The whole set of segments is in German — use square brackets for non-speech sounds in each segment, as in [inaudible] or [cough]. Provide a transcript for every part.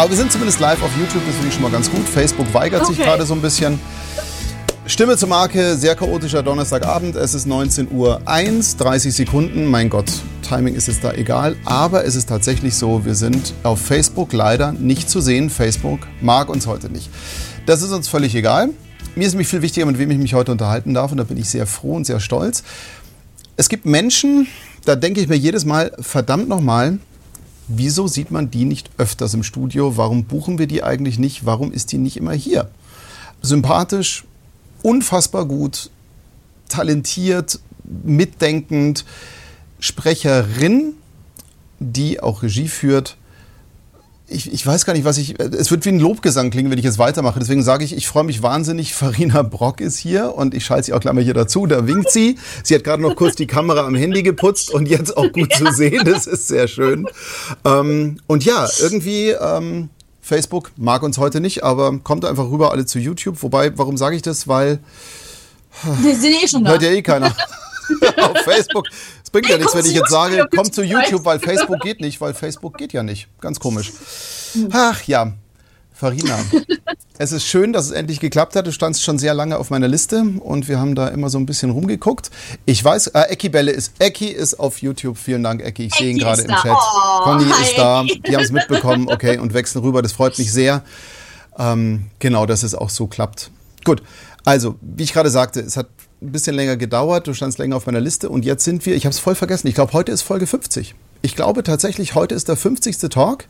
Aber wir sind zumindest live auf YouTube, das finde ich schon mal ganz gut. Facebook weigert okay. sich gerade so ein bisschen. Stimme zur Marke, sehr chaotischer Donnerstagabend. Es ist 19.01 Uhr, 30 Sekunden. Mein Gott, Timing ist jetzt da egal. Aber es ist tatsächlich so, wir sind auf Facebook leider nicht zu sehen. Facebook mag uns heute nicht. Das ist uns völlig egal. Mir ist nämlich viel wichtiger, mit wem ich mich heute unterhalten darf. Und da bin ich sehr froh und sehr stolz. Es gibt Menschen, da denke ich mir jedes Mal, verdammt nochmal, wieso sieht man die nicht öfters im Studio? Warum buchen wir die eigentlich nicht? Warum ist die nicht immer hier? Sympathisch, unfassbar gut, talentiert, mitdenkend, Sprecherin, die auch Regie führt. Ich, ich, weiß gar nicht, was ich. Es wird wie ein Lobgesang klingen, wenn ich jetzt weitermache. Deswegen sage ich, ich freue mich wahnsinnig. [laughs] Farina Brock ist hier und ich schalte sie auch gleich mal hier dazu. Da winkt sie. Sie hat gerade noch kurz die Kamera am Handy geputzt und jetzt auch gut [laughs] ja. zu sehen. Das ist sehr schön. Ähm, und ja, irgendwie. Ähm, Facebook mag uns heute nicht, aber kommt einfach rüber alle zu YouTube. Wobei, warum sage ich das? Weil. Wir sind eh schon da. Hört ja eh keiner. [laughs] auf Facebook. Es bringt ja nichts, wenn ich jetzt sage, komm zu YouTube, weil Facebook geht nicht, weil Facebook geht ja nicht. Ganz komisch. Ach ja, Farina, [laughs] es ist schön, dass es endlich geklappt hat. Du standst schon sehr lange auf meiner Liste und wir haben da immer so ein bisschen rumgeguckt. Ich weiß, äh, Ecki Belle ist, Ecki ist auf YouTube. Vielen Dank, Ecki. Ich sehe ihn gerade im Chat. Oh, Conny hi. ist da. Die haben es mitbekommen. Okay, und wechseln rüber. Das freut mich sehr. Ähm, genau, dass es auch so klappt. Gut. Also, wie ich gerade sagte, es hat ein bisschen länger gedauert. Du standst länger auf meiner Liste und jetzt sind wir, ich habe es voll vergessen. Ich glaube, heute ist Folge 50. Ich glaube tatsächlich, heute ist der 50. Talk.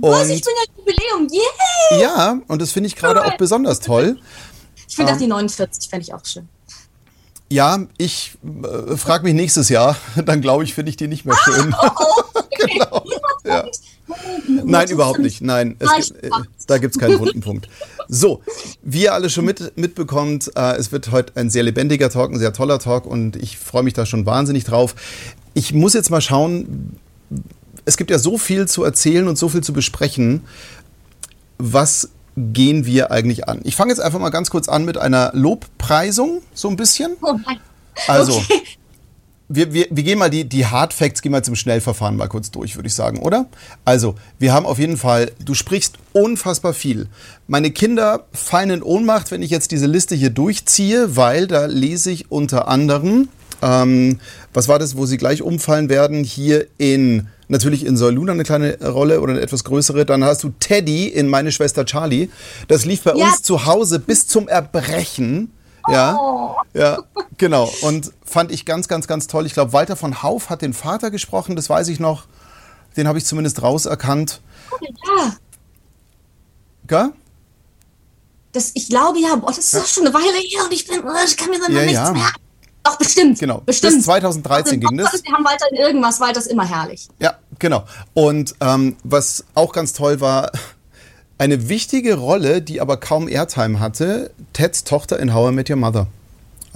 Und Was, ich bin ja Jubiläum, yay! Ja, und das finde ich gerade auch besonders toll. Ich finde ähm, auch die 49, fände ich auch schön. Ja, ich äh, frage mich nächstes Jahr, [laughs] dann glaube ich, finde ich die nicht mehr schön. Ah, oh, oh, okay. [laughs] genau. Ja. Nein, überhaupt nicht. Nein, es gibt, äh, da gibt es keinen wunden Punkt. So, wie ihr alle schon mit, mitbekommt, äh, es wird heute ein sehr lebendiger Talk, ein sehr toller Talk und ich freue mich da schon wahnsinnig drauf. Ich muss jetzt mal schauen, es gibt ja so viel zu erzählen und so viel zu besprechen. Was gehen wir eigentlich an? Ich fange jetzt einfach mal ganz kurz an mit einer Lobpreisung, so ein bisschen. Oh also, okay. Wir, wir, wir gehen mal die, die Hard Facts, gehen wir zum Schnellverfahren mal kurz durch, würde ich sagen, oder? Also, wir haben auf jeden Fall, du sprichst unfassbar viel. Meine Kinder fallen in Ohnmacht, wenn ich jetzt diese Liste hier durchziehe, weil da lese ich unter anderem, ähm, was war das, wo sie gleich umfallen werden, hier in natürlich in Soy eine kleine Rolle oder eine etwas größere. Dann hast du Teddy in Meine Schwester Charlie. Das lief bei ja. uns zu Hause bis zum Erbrechen. Ja, oh. ja, genau. Und fand ich ganz, ganz, ganz toll. Ich glaube, Walter von Hauf hat den Vater gesprochen, das weiß ich noch. Den habe ich zumindest rauserkannt. Ja. Gell? Das, ich glaube ja, boah, das ist ja. schon eine Weile her und ich, bin, ich kann mir dann ja, nichts ja. mehr doch, bestimmt. Genau. Bestimmt. Bis 2013 ging das. Wir haben weiter in irgendwas, weil das immer herrlich. Ja, genau. Und ähm, was auch ganz toll war, eine wichtige Rolle, die aber kaum Airtime hatte, Teds Tochter in How I Met Your Mother.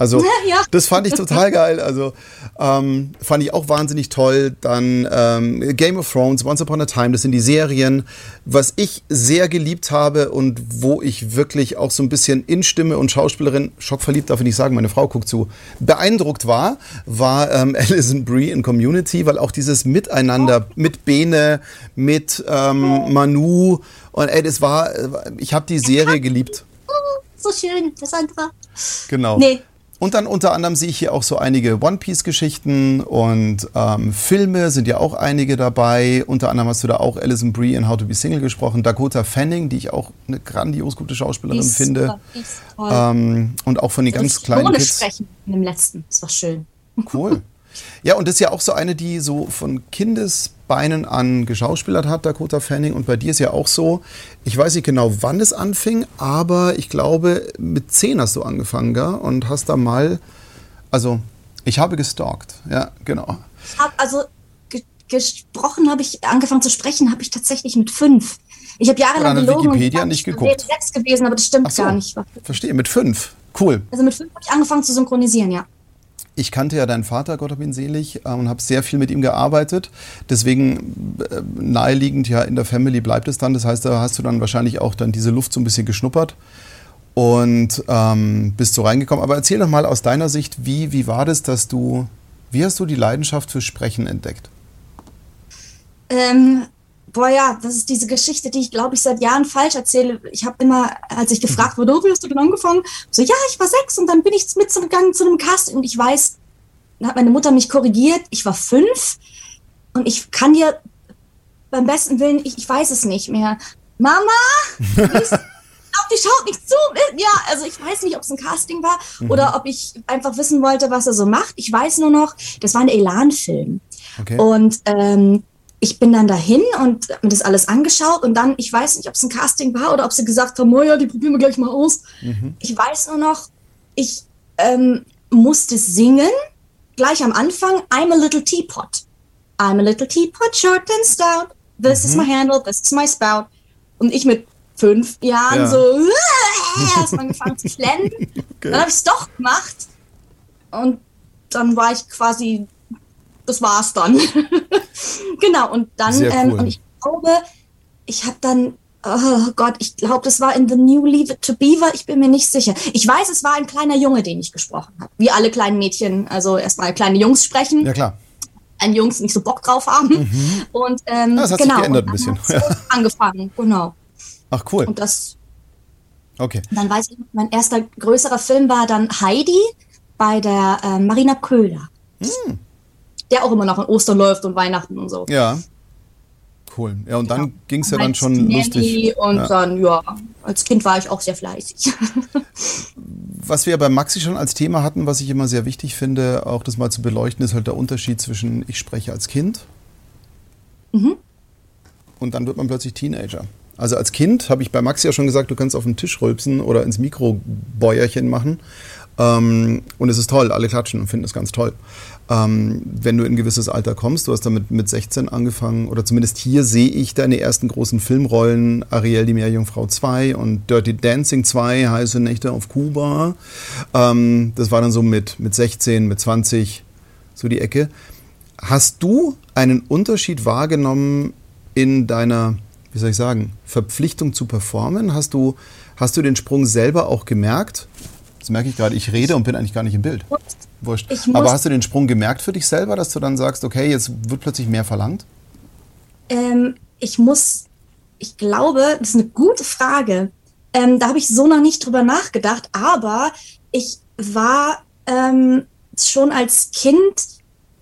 Also [laughs] ja. das fand ich total geil. Also ähm, fand ich auch wahnsinnig toll. Dann ähm, Game of Thrones, Once Upon a Time, das sind die Serien, was ich sehr geliebt habe und wo ich wirklich auch so ein bisschen in Stimme und Schauspielerin, schockverliebt darf ich nicht sagen, meine Frau guckt zu, beeindruckt war, war ähm, [laughs] Alison Brie in Community, weil auch dieses Miteinander oh. mit Bene, mit ähm, Manu und ey, das war, ich habe die Serie geliebt. So schön, das andere. Genau. Nee, und dann unter anderem sehe ich hier auch so einige One-Piece-Geschichten und ähm, Filme sind ja auch einige dabei. Unter anderem hast du da auch Alison Brie in How to Be Single gesprochen. Dakota Fanning, die ich auch eine grandios gute Schauspielerin ist finde. Super, ähm, und auch von den ganz kleinen Kids. sprechen in dem letzten. Das war schön. Cool. [laughs] Ja, und das ist ja auch so eine, die so von Kindesbeinen an geschauspielert hat, Dakota Fanning. Und bei dir ist ja auch so, ich weiß nicht genau, wann es anfing, aber ich glaube, mit zehn hast du angefangen, gell? Und hast da mal, also ich habe gestalkt, ja, genau. Ich habe also ge gesprochen, habe ich angefangen zu sprechen, habe ich tatsächlich mit fünf. Ich habe jahrelang gelogen Wikipedia und nicht geguckt. sechs gewesen, aber das stimmt so, gar nicht. Verstehe, mit fünf. Cool. Also mit fünf habe ich angefangen zu synchronisieren, ja ich kannte ja deinen Vater, Gott hab ihn selig, äh, und habe sehr viel mit ihm gearbeitet. Deswegen äh, naheliegend, ja, in der Family bleibt es dann. Das heißt, da hast du dann wahrscheinlich auch dann diese Luft so ein bisschen geschnuppert und ähm, bist so reingekommen. Aber erzähl doch mal aus deiner Sicht, wie, wie war das, dass du, wie hast du die Leidenschaft für Sprechen entdeckt? Ähm, boah ja, das ist diese Geschichte, die ich glaube ich seit Jahren falsch erzähle. Ich habe immer, als ich gefragt wurde, oh, wie hast du denn angefangen? So, ja, ich war sechs und dann bin ich mitgegangen zu einem Cast und ich weiß, dann hat meine Mutter mich korrigiert, ich war fünf und ich kann dir beim besten Willen, ich, ich weiß es nicht mehr. Mama, [laughs] die schaut nicht zu. Ja, also ich weiß nicht, ob es ein Casting war mhm. oder ob ich einfach wissen wollte, was er so macht. Ich weiß nur noch, das war ein Elan-Film. Okay. Und ähm, ich bin dann dahin und mir das alles angeschaut und dann, ich weiß nicht, ob es ein Casting war oder ob sie gesagt haben, oh ja, die probieren wir gleich mal aus. Mhm. Ich weiß nur noch, ich ähm, musste singen, gleich am Anfang, I'm a little teapot. I'm a little teapot, short and stout. This mhm. is my handle, this is my spout. Und ich mit fünf Jahren ja. so [laughs] erstmal angefangen zu flennen. [laughs] Okay. Dann habe ich es doch gemacht und dann war ich quasi das war's dann. [laughs] genau, und dann, ähm, cool. ähm, und ich glaube, ich habe dann, oh Gott, ich glaube, das war in The New Leave It to Beaver, ich bin mir nicht sicher. Ich weiß, es war ein kleiner Junge, den ich gesprochen habe. Wie alle kleinen Mädchen, also erstmal kleine Jungs sprechen. Ja, klar. Ein Jungs nicht so Bock drauf haben. Mhm. Und ähm, das hat genau, sich geändert ein bisschen. [laughs] angefangen, genau. Ach cool. Und das. Okay. Dann weiß ich, mein erster größerer Film war dann Heidi bei der äh, Marina Köhler. Hm der auch immer noch an Ostern läuft und Weihnachten und so. Ja. Cool. Ja, und dann ja. ging es ja dann schon Nanny lustig. Und ja. dann, ja, als Kind war ich auch sehr fleißig. [laughs] was wir bei Maxi schon als Thema hatten, was ich immer sehr wichtig finde, auch das mal zu beleuchten, ist halt der Unterschied zwischen ich spreche als Kind mhm. und dann wird man plötzlich Teenager. Also als Kind habe ich bei Maxi ja schon gesagt, du kannst auf den Tisch rülpsen oder ins Mikrobäuerchen machen. Ähm, und es ist toll, alle klatschen und finden es ganz toll ähm, wenn du in ein gewisses Alter kommst. Du hast damit mit 16 angefangen, oder zumindest hier sehe ich deine ersten großen Filmrollen, Ariel, die Meerjungfrau 2 und Dirty Dancing 2, Heiße Nächte auf Kuba. Ähm, das war dann so mit, mit 16, mit 20, so die Ecke. Hast du einen Unterschied wahrgenommen in deiner, wie soll ich sagen, Verpflichtung zu performen? Hast du, hast du den Sprung selber auch gemerkt? Das merke ich gerade, ich rede und bin eigentlich gar nicht im Bild. Wurscht. Aber hast du den Sprung gemerkt für dich selber, dass du dann sagst, okay, jetzt wird plötzlich mehr verlangt? Ähm, ich muss, ich glaube, das ist eine gute Frage. Ähm, da habe ich so noch nicht drüber nachgedacht, aber ich war ähm, schon als Kind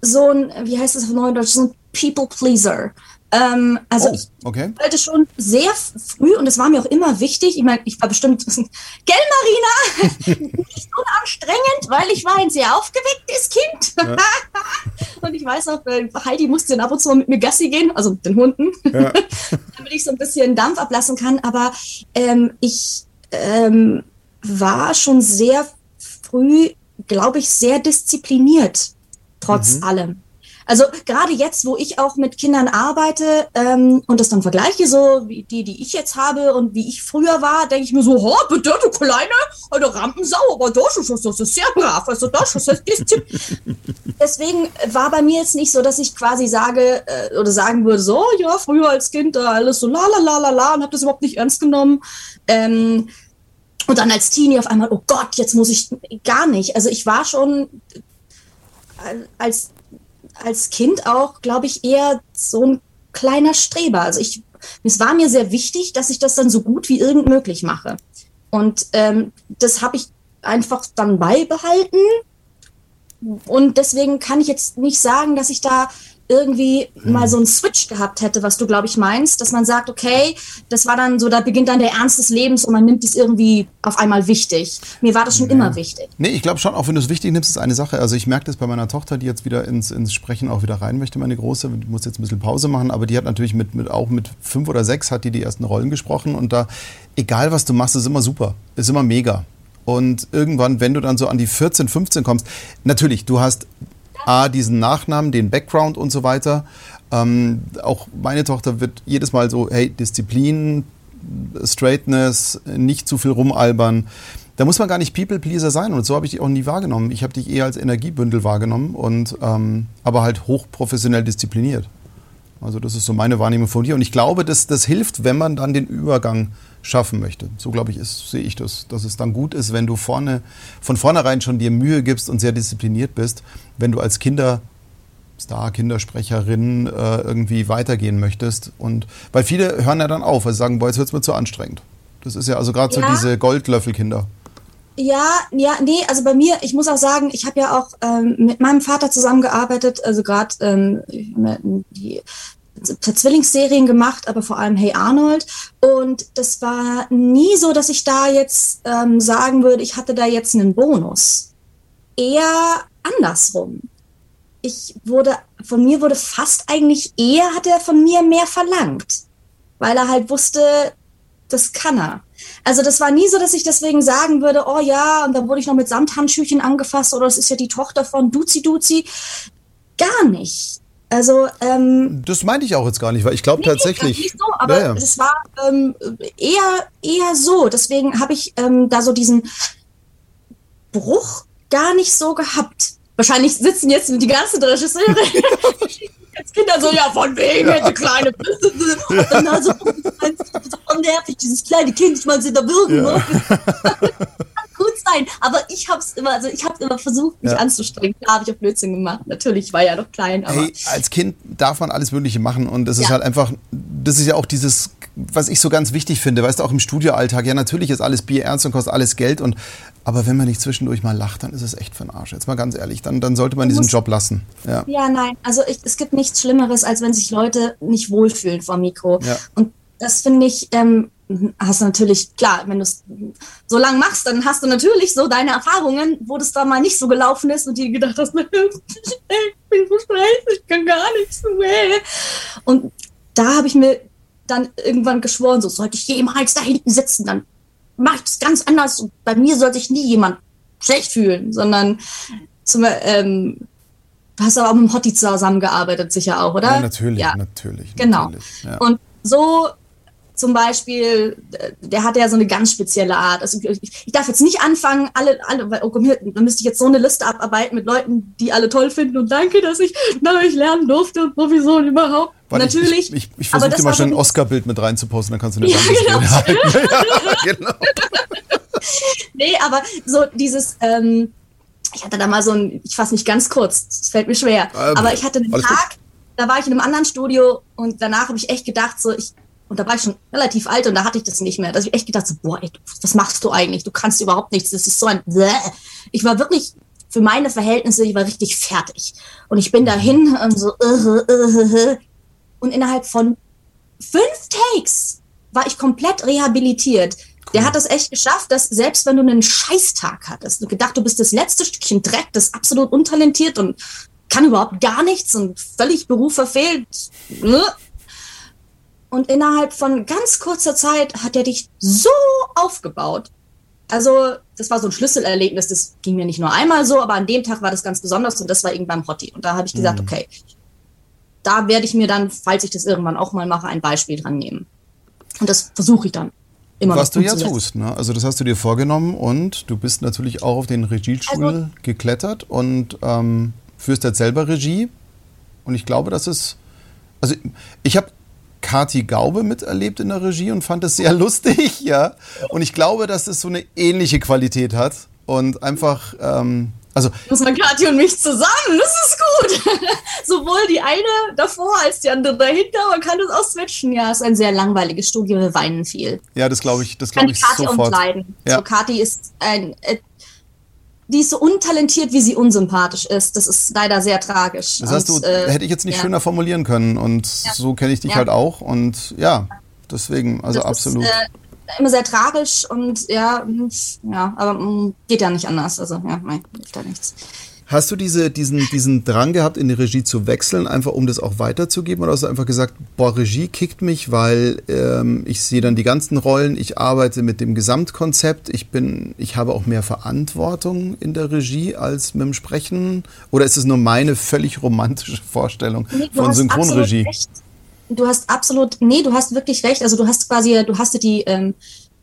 so ein, wie heißt das auf Neudeutsch, so ein People Pleaser. Ähm, also oh, okay. ich wollte schon sehr früh und es war mir auch immer wichtig. Ich meine, ich war bestimmt, [laughs] gell Marina, [laughs] nicht unanstrengend, weil ich war ein sehr aufgewecktes Kind. Ja. [laughs] und ich weiß auch, äh, Heidi musste ab und zu mit mir Gassi gehen, also mit den Hunden, ja. damit ich so ein bisschen Dampf ablassen kann. Aber ähm, ich ähm, war schon sehr früh, glaube ich, sehr diszipliniert, trotz mhm. allem. Also gerade jetzt, wo ich auch mit Kindern arbeite ähm, und das dann vergleiche, so wie die, die ich jetzt habe und wie ich früher war, denke ich mir so, oh, bitte, du kleine, eine Rampensau, aber das ist, das ist sehr brav, also das ist Disziplin. [laughs] Deswegen war bei mir jetzt nicht so, dass ich quasi sage äh, oder sagen würde, so, ja, früher als Kind da alles so la la la la la und habe das überhaupt nicht ernst genommen. Ähm, und dann als Teenie auf einmal, oh Gott, jetzt muss ich gar nicht. Also ich war schon äh, als als Kind auch, glaube ich, eher so ein kleiner Streber. Also ich, es war mir sehr wichtig, dass ich das dann so gut wie irgend möglich mache. Und ähm, das habe ich einfach dann beibehalten. Und deswegen kann ich jetzt nicht sagen, dass ich da irgendwie mhm. mal so einen Switch gehabt hätte, was du, glaube ich, meinst, dass man sagt, okay, das war dann so, da beginnt dann der Ernst des Lebens und man nimmt es irgendwie auf einmal wichtig. Mir war das schon nee. immer wichtig. Nee, ich glaube schon, auch wenn du es wichtig nimmst, ist eine Sache. Also ich merke das bei meiner Tochter, die jetzt wieder ins, ins Sprechen auch wieder rein möchte, meine Große, die muss jetzt ein bisschen Pause machen, aber die hat natürlich mit, mit auch mit fünf oder sechs hat die die ersten Rollen gesprochen und da, egal was du machst, ist immer super, ist immer mega. Und irgendwann, wenn du dann so an die 14, 15 kommst, natürlich, du hast A, diesen Nachnamen, den Background und so weiter. Ähm, auch meine Tochter wird jedes Mal so, hey, Disziplin, Straightness, nicht zu viel rumalbern. Da muss man gar nicht People-Pleaser sein und so habe ich dich auch nie wahrgenommen. Ich habe dich eher als Energiebündel wahrgenommen und ähm, aber halt hochprofessionell diszipliniert. Also das ist so meine Wahrnehmung von dir und ich glaube, dass das hilft, wenn man dann den Übergang schaffen möchte. So glaube ich, ist, sehe ich das, dass es dann gut ist, wenn du vorne, von vornherein schon dir Mühe gibst und sehr diszipliniert bist, wenn du als Kindersänger Star-Kindersprecherin äh, irgendwie weitergehen möchtest. Und weil viele hören ja dann auf, weil sie sagen, boah, jetzt wird es mir zu anstrengend. Das ist ja also gerade ja. so diese Goldlöffelkinder. Ja, ja, nee, also bei mir, ich muss auch sagen, ich habe ja auch ähm, mit meinem Vater zusammengearbeitet, also gerade ähm, die Zwillingsserien gemacht, aber vor allem Hey Arnold. Und das war nie so, dass ich da jetzt ähm, sagen würde, ich hatte da jetzt einen Bonus. Eher andersrum. Ich wurde, von mir wurde fast eigentlich eher, hat er von mir mehr verlangt. Weil er halt wusste, das kann er. Also das war nie so, dass ich deswegen sagen würde, oh ja, und dann wurde ich noch mit Samthandschüchen angefasst oder es ist ja die Tochter von Duzi Duzi. Gar nicht. Also ähm, das meinte ich auch jetzt gar nicht, weil ich glaube nee, tatsächlich. Nicht so, aber ja, ja. es war ähm, eher eher so. Deswegen habe ich ähm, da so diesen Bruch gar nicht so gehabt. Wahrscheinlich sitzen jetzt die ganzen Regisseure [laughs] als Kinder so, ja, von wegen, ja. hätte kleine Und dann also, [laughs] so nervig, dieses kleine Kind, ich meine, sie da wirken. Ja. [laughs] gut sein, aber ich habe es immer, also ich habe immer versucht, mich ja. anzustrengen. Klar habe ich auch Blödsinn gemacht. Natürlich, ich war ja noch klein. Aber hey, als Kind darf man alles Mögliche machen und das ist halt einfach, das ist ja auch dieses, was ich so ganz wichtig finde, weißt du, auch im Studioalltag, ja, natürlich ist alles Bier ernst und kostet alles Geld und aber wenn man nicht zwischendurch mal lacht, dann ist es echt für den Arsch. Jetzt mal ganz ehrlich, dann, dann sollte man diesen Job lassen. Ja, ja nein. Also ich, es gibt nichts Schlimmeres, als wenn sich Leute nicht wohlfühlen vor Mikro. Ja. Und das finde ich, ähm, hast du natürlich, klar, wenn du es so lange machst, dann hast du natürlich so deine Erfahrungen, wo das da mal nicht so gelaufen ist und dir gedacht hast, [laughs] ich bin so scheiße, ich kann gar nichts mehr. Und da habe ich mir dann irgendwann geschworen, so sollte ich jemals da hinten sitzen, dann mache ich das ganz anders. Und bei mir sollte sich nie jemand schlecht fühlen, sondern zum, ähm, du hast aber auch mit dem Hotti zusammengearbeitet, sicher auch, oder? Ja, natürlich, ja. natürlich. Genau. Natürlich, ja. Und so zum Beispiel, der hat ja so eine ganz spezielle Art. Also ich, ich darf jetzt nicht anfangen, alle, alle, weil, oh dann müsste ich jetzt so eine Liste abarbeiten mit Leuten, die alle toll finden und danke, dass ich na, ich lernen durfte und sowieso und überhaupt. Warte, Natürlich. Ich, ich, ich versuche dir mal schon ein Oscar-Bild mit reinzuposten, dann kannst du eine ja, genau. [laughs] [laughs] ja, genau. [laughs] nee, aber so dieses, ähm, ich hatte da mal so ein, ich fasse nicht ganz kurz, es fällt mir schwer, ähm, aber ich hatte einen Tag, gut. da war ich in einem anderen Studio und danach habe ich echt gedacht, so ich und da war ich schon relativ alt und da hatte ich das nicht mehr. Da habe ich echt gedacht, so, boah, ey, was machst du eigentlich? Du kannst überhaupt nichts. Das ist so ein. Bläh. Ich war wirklich für meine Verhältnisse, ich war richtig fertig. Und ich bin dahin und so. Uh, uh, uh, und innerhalb von fünf Takes war ich komplett rehabilitiert. Der hat das echt geschafft, dass selbst wenn du einen Scheißtag hattest, du gedacht, du bist das letzte Stückchen Dreck, das absolut untalentiert und kann überhaupt gar nichts und völlig Beruf verfehlt. Und innerhalb von ganz kurzer Zeit hat er dich so aufgebaut. Also, das war so ein Schlüsselerlebnis. Das ging mir nicht nur einmal so, aber an dem Tag war das ganz besonders und das war irgendwann Hotti. Und da habe ich gesagt, mhm. okay, da werde ich mir dann, falls ich das irgendwann auch mal mache, ein Beispiel dran nehmen. Und das versuche ich dann immer Was du ja tust, ne? Also das hast du dir vorgenommen und du bist natürlich auch auf den Regiestuhl also, geklettert und ähm, führst jetzt selber Regie. Und ich glaube, das ist. Also ich habe Kati Gaube miterlebt in der Regie und fand es sehr [laughs] lustig, ja. Und ich glaube, dass es so eine ähnliche Qualität hat und einfach, ähm, also. Muss man Kathi und mich zusammen, das ist gut. [laughs] Sowohl die eine davor als die andere dahinter, man kann das auch switchen. Ja, ist ein sehr langweiliges Studio, wir weinen viel. Ja, das glaube ich, das glaube ich Kathi sofort. Leiden. Ja. So, Kathi ist ein, äh, die ist so untalentiert, wie sie unsympathisch ist. Das ist leider sehr tragisch. Das heißt, und, du äh, hätte ich jetzt nicht ja. schöner formulieren können. Und ja. so kenne ich dich ja. halt auch. Und ja, deswegen, also das absolut. Ist, äh, immer sehr tragisch und ja, ja, aber mm, geht ja nicht anders. Also ja, nein, hilft da nichts. Hast du diese, diesen, diesen Drang gehabt, in die Regie zu wechseln, einfach um das auch weiterzugeben? Oder hast du einfach gesagt, boah, Regie kickt mich, weil ähm, ich sehe dann die ganzen Rollen, ich arbeite mit dem Gesamtkonzept, ich bin, ich habe auch mehr Verantwortung in der Regie als mit dem Sprechen? Oder ist es nur meine völlig romantische Vorstellung nee, von Synchronregie? Du hast absolut, nee, du hast wirklich recht. Also du hast quasi, du hast die, ähm,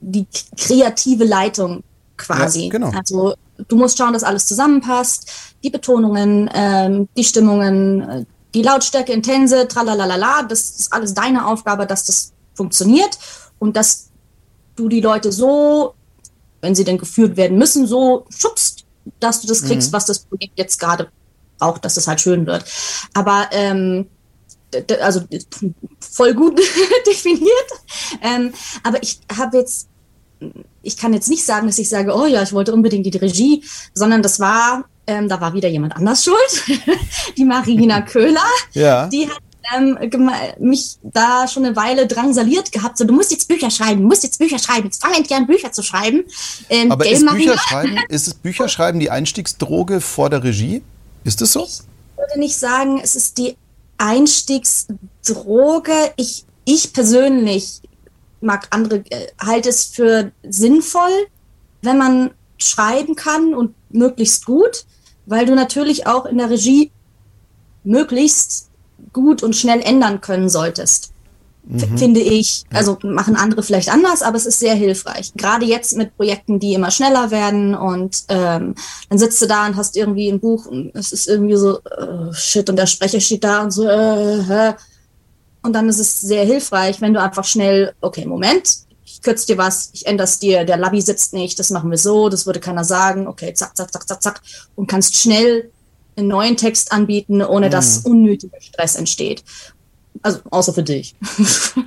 die kreative Leitung quasi. Ja, genau. Also du musst schauen, dass alles zusammenpasst, die Betonungen, ähm, die Stimmungen, äh, die Lautstärke, Intense, tralalala, das ist alles deine Aufgabe, dass das funktioniert und dass du die Leute so, wenn sie denn geführt werden müssen, so schubst, dass du das kriegst, mhm. was das Projekt jetzt gerade braucht, dass es halt schön wird. Aber ähm, also voll gut [laughs] definiert. Ähm, aber ich habe jetzt, ich kann jetzt nicht sagen, dass ich sage, oh ja, ich wollte unbedingt die Regie, sondern das war, ähm, da war wieder jemand anders schuld, [laughs] die Marina [laughs] Köhler. Ja. Die hat ähm, mich da schon eine Weile drangsaliert gehabt. So, du musst jetzt Bücher schreiben, du musst jetzt Bücher schreiben, jetzt fang endlich an, Bücher zu schreiben. Ähm, Aber ist Bücherschreiben, ist es Bücherschreiben die Einstiegsdroge vor der Regie? Ist es so? Ich würde nicht sagen, es ist die Einstiegsdroge. Ich, ich persönlich mag andere, äh, halte es für sinnvoll, wenn man schreiben kann und möglichst gut, weil du natürlich auch in der Regie möglichst gut und schnell ändern können solltest mhm. finde ich. Also machen andere vielleicht anders, aber es ist sehr hilfreich. Gerade jetzt mit Projekten, die immer schneller werden und ähm, dann sitzt du da und hast irgendwie ein Buch und es ist irgendwie so, äh, shit, und der Sprecher steht da und so, äh. Und dann ist es sehr hilfreich, wenn du einfach schnell, okay, Moment, ich kürze dir was, ich ändere es dir, der Labby sitzt nicht, das machen wir so, das würde keiner sagen, okay, zack, zack, zack, zack, zack, und kannst schnell einen neuen Text anbieten, ohne mhm. dass unnötiger Stress entsteht. Also außer für dich,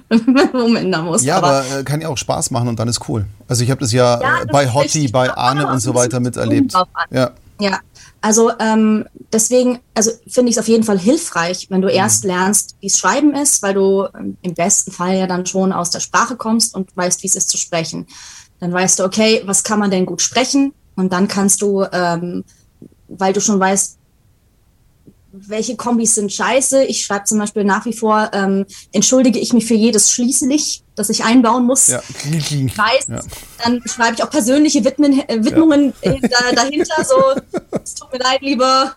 wenn man umändern muss. Ja, aber, aber, äh, kann ja auch Spaß machen und dann ist cool. Also ich habe das ja, ja äh, das bei Hotti, bei Arne und so weiter miterlebt. Ja. ja, also ähm, deswegen, also finde ich es auf jeden Fall hilfreich, wenn du mhm. erst lernst, wie es Schreiben ist, weil du ähm, im besten Fall ja dann schon aus der Sprache kommst und weißt, wie es ist zu sprechen. Dann weißt du, okay, was kann man denn gut sprechen? Und dann kannst du, ähm, weil du schon weißt, welche Kombis sind scheiße. Ich schreibe zum Beispiel nach wie vor, ähm, entschuldige ich mich für jedes Schließlich, das ich einbauen muss. Ja. [laughs] Weiß, ja. Dann schreibe ich auch persönliche Widmen, äh, Widmungen ja. äh, da, dahinter. So, es tut mir leid, lieber,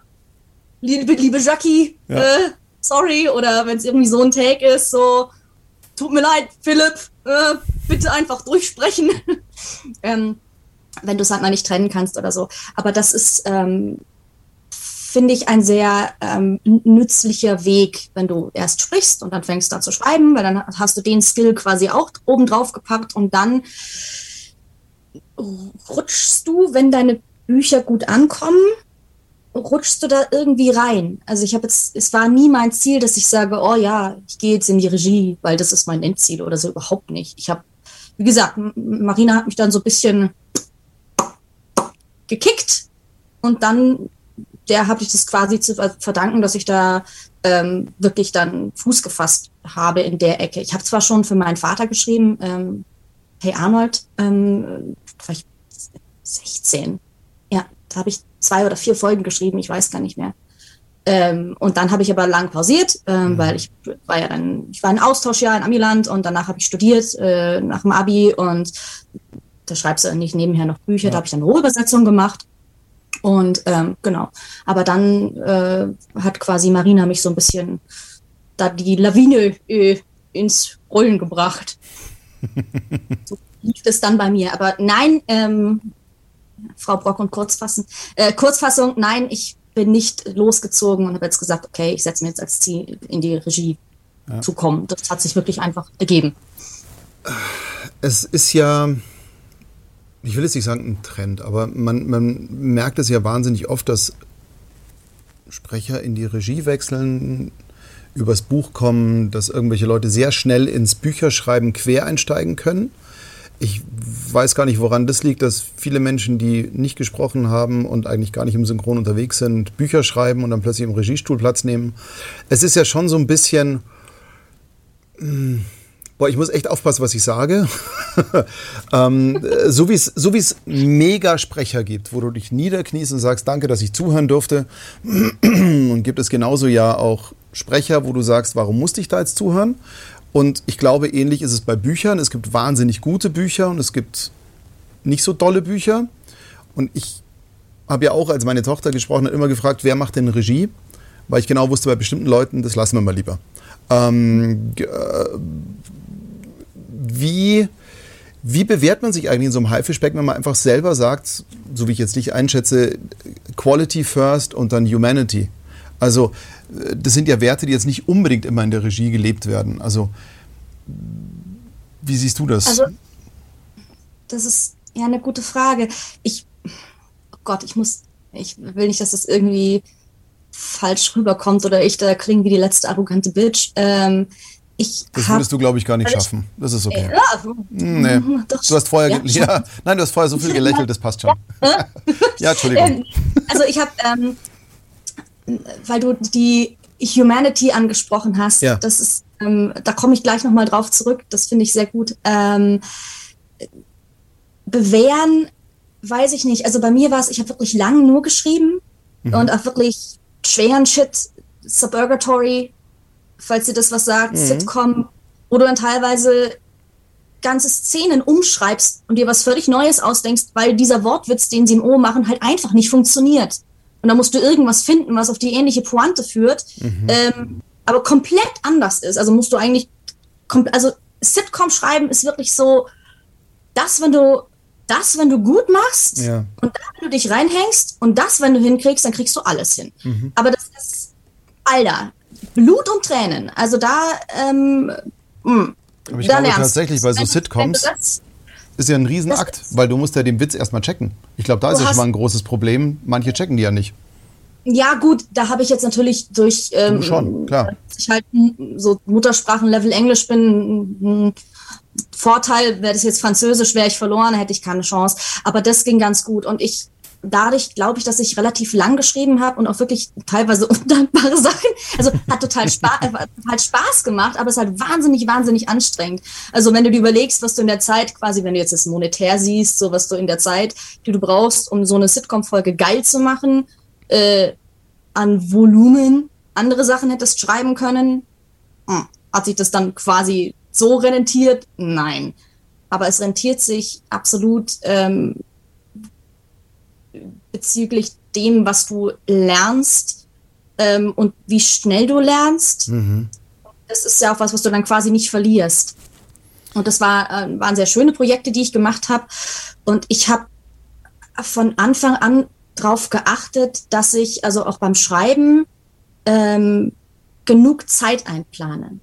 liebe, liebe Jackie, ja. äh, sorry. Oder wenn es irgendwie so ein Take ist, so, tut mir leid, Philipp, äh, bitte einfach durchsprechen. [laughs] ähm, wenn du es halt mal nicht trennen kannst oder so. Aber das ist ähm, finde ich, ein sehr ähm, nützlicher Weg, wenn du erst sprichst und dann fängst an zu schreiben, weil dann hast du den Skill quasi auch oben drauf gepackt und dann rutschst du, wenn deine Bücher gut ankommen, rutschst du da irgendwie rein. Also ich habe jetzt, es war nie mein Ziel, dass ich sage, oh ja, ich gehe jetzt in die Regie, weil das ist mein Endziel oder so überhaupt nicht. Ich habe, wie gesagt, Marina hat mich dann so ein bisschen gekickt und dann der habe ich das quasi zu verdanken, dass ich da ähm, wirklich dann Fuß gefasst habe in der Ecke. Ich habe zwar schon für meinen Vater geschrieben, ähm, hey Arnold, ähm, war ich 16. Ja, da habe ich zwei oder vier Folgen geschrieben, ich weiß gar nicht mehr. Ähm, und dann habe ich aber lang pausiert, ähm, mhm. weil ich war ja dann, ich war ein Austauschjahr in Amiland und danach habe ich studiert äh, nach dem Abi und da schreibst du nicht nebenher noch Bücher, ja. da habe ich dann eine Rohübersetzung gemacht. Und ähm, genau. Aber dann äh, hat quasi Marina mich so ein bisschen da die Lawine äh, ins Rollen gebracht. [laughs] so lief es dann bei mir. Aber nein, ähm, Frau Brock und Kurzfassen, äh, Kurzfassung, nein, ich bin nicht losgezogen und habe jetzt gesagt, okay, ich setze mir jetzt als Ziel in die Regie ja. zu kommen. Das hat sich wirklich einfach ergeben. Es ist ja ich will jetzt nicht sagen ein Trend, aber man, man merkt es ja wahnsinnig oft, dass Sprecher in die Regie wechseln, übers Buch kommen, dass irgendwelche Leute sehr schnell ins Bücherschreiben quer einsteigen können. Ich weiß gar nicht, woran das liegt, dass viele Menschen, die nicht gesprochen haben und eigentlich gar nicht im Synchron unterwegs sind, Bücher schreiben und dann plötzlich im Regiestuhl Platz nehmen. Es ist ja schon so ein bisschen. Mh, hm, Boah, ich muss echt aufpassen, was ich sage. [laughs] ähm, so wie es so wie's mega Sprecher gibt, wo du dich niederkniest und sagst, danke, dass ich zuhören durfte. [clears throat] und gibt es genauso ja auch Sprecher, wo du sagst, warum musste ich da jetzt zuhören? Und ich glaube, ähnlich ist es bei Büchern. Es gibt wahnsinnig gute Bücher und es gibt nicht so dolle Bücher. Und ich habe ja auch, als meine Tochter gesprochen hat, immer gefragt, wer macht denn Regie? Weil ich genau wusste, bei bestimmten Leuten, das lassen wir mal lieber. Ähm, äh, wie, wie bewährt man sich eigentlich in so einem Haifischbecken, wenn man einfach selber sagt, so wie ich jetzt dich einschätze, Quality first und dann Humanity? Also, äh, das sind ja Werte, die jetzt nicht unbedingt immer in der Regie gelebt werden. Also, wie siehst du das? Also, das ist ja eine gute Frage. Ich, oh Gott, ich muss, ich will nicht, dass das irgendwie falsch rüberkommt oder ich da klinge wie die letzte arrogante Bitch. Ähm, ich das würdest du, glaube ich, gar nicht schaffen. Das ist okay. Ja, hm, nee. [laughs] Du hast vorher, ja, [laughs] ja, nein, du hast vorher so viel [laughs] gelächelt, das passt schon. Ja, ja Entschuldigung. Ähm, also ich habe, ähm, weil du die Humanity angesprochen hast, ja. das ist, ähm, da komme ich gleich nochmal drauf zurück. Das finde ich sehr gut. Ähm, bewähren, weiß ich nicht. Also bei mir war es, ich habe wirklich lange nur geschrieben mhm. und auch wirklich schweren Shit, Suburgatory, falls ihr das was sagt, mhm. Sitcom, wo du dann teilweise ganze Szenen umschreibst und dir was völlig Neues ausdenkst, weil dieser Wortwitz, den sie im O machen, halt einfach nicht funktioniert. Und da musst du irgendwas finden, was auf die ähnliche Pointe führt, mhm. ähm, aber komplett anders ist. Also musst du eigentlich, also Sitcom schreiben ist wirklich so, das, wenn du das, wenn du gut machst ja. und da, wenn du dich reinhängst und das, wenn du hinkriegst, dann kriegst du alles hin. Mhm. Aber das ist, Alter, Blut und Tränen. Also da, ähm, mh, hm, Aber ich da glaube tatsächlich bei so Sitcoms ist ja ein Riesenakt, weil du musst ja den Witz erstmal checken. Ich glaube, da ist ja schon mal ein großes Problem. Manche checken die ja nicht. Ja, gut, da habe ich jetzt natürlich durch ähm, schon, klar. ich halt so Muttersprachenlevel Englisch bin, Vorteil, wäre das jetzt Französisch, wäre ich verloren, hätte ich keine Chance. Aber das ging ganz gut. Und ich, dadurch glaube ich, dass ich relativ lang geschrieben habe und auch wirklich teilweise [laughs] undankbare Sachen. Also hat total Spaß, hat Spaß gemacht, aber es ist halt wahnsinnig, wahnsinnig anstrengend. Also wenn du dir überlegst, was du in der Zeit quasi, wenn du jetzt das monetär siehst, so was du in der Zeit, die du brauchst, um so eine Sitcom-Folge geil zu machen, äh, an Volumen, andere Sachen hättest schreiben können, hm, hat sich das dann quasi so rentiert? Nein. Aber es rentiert sich absolut ähm, bezüglich dem, was du lernst ähm, und wie schnell du lernst. Mhm. Das ist ja auch was, was du dann quasi nicht verlierst. Und das war, äh, waren sehr schöne Projekte, die ich gemacht habe. Und ich habe von Anfang an darauf geachtet, dass ich also auch beim Schreiben ähm, genug Zeit einplane.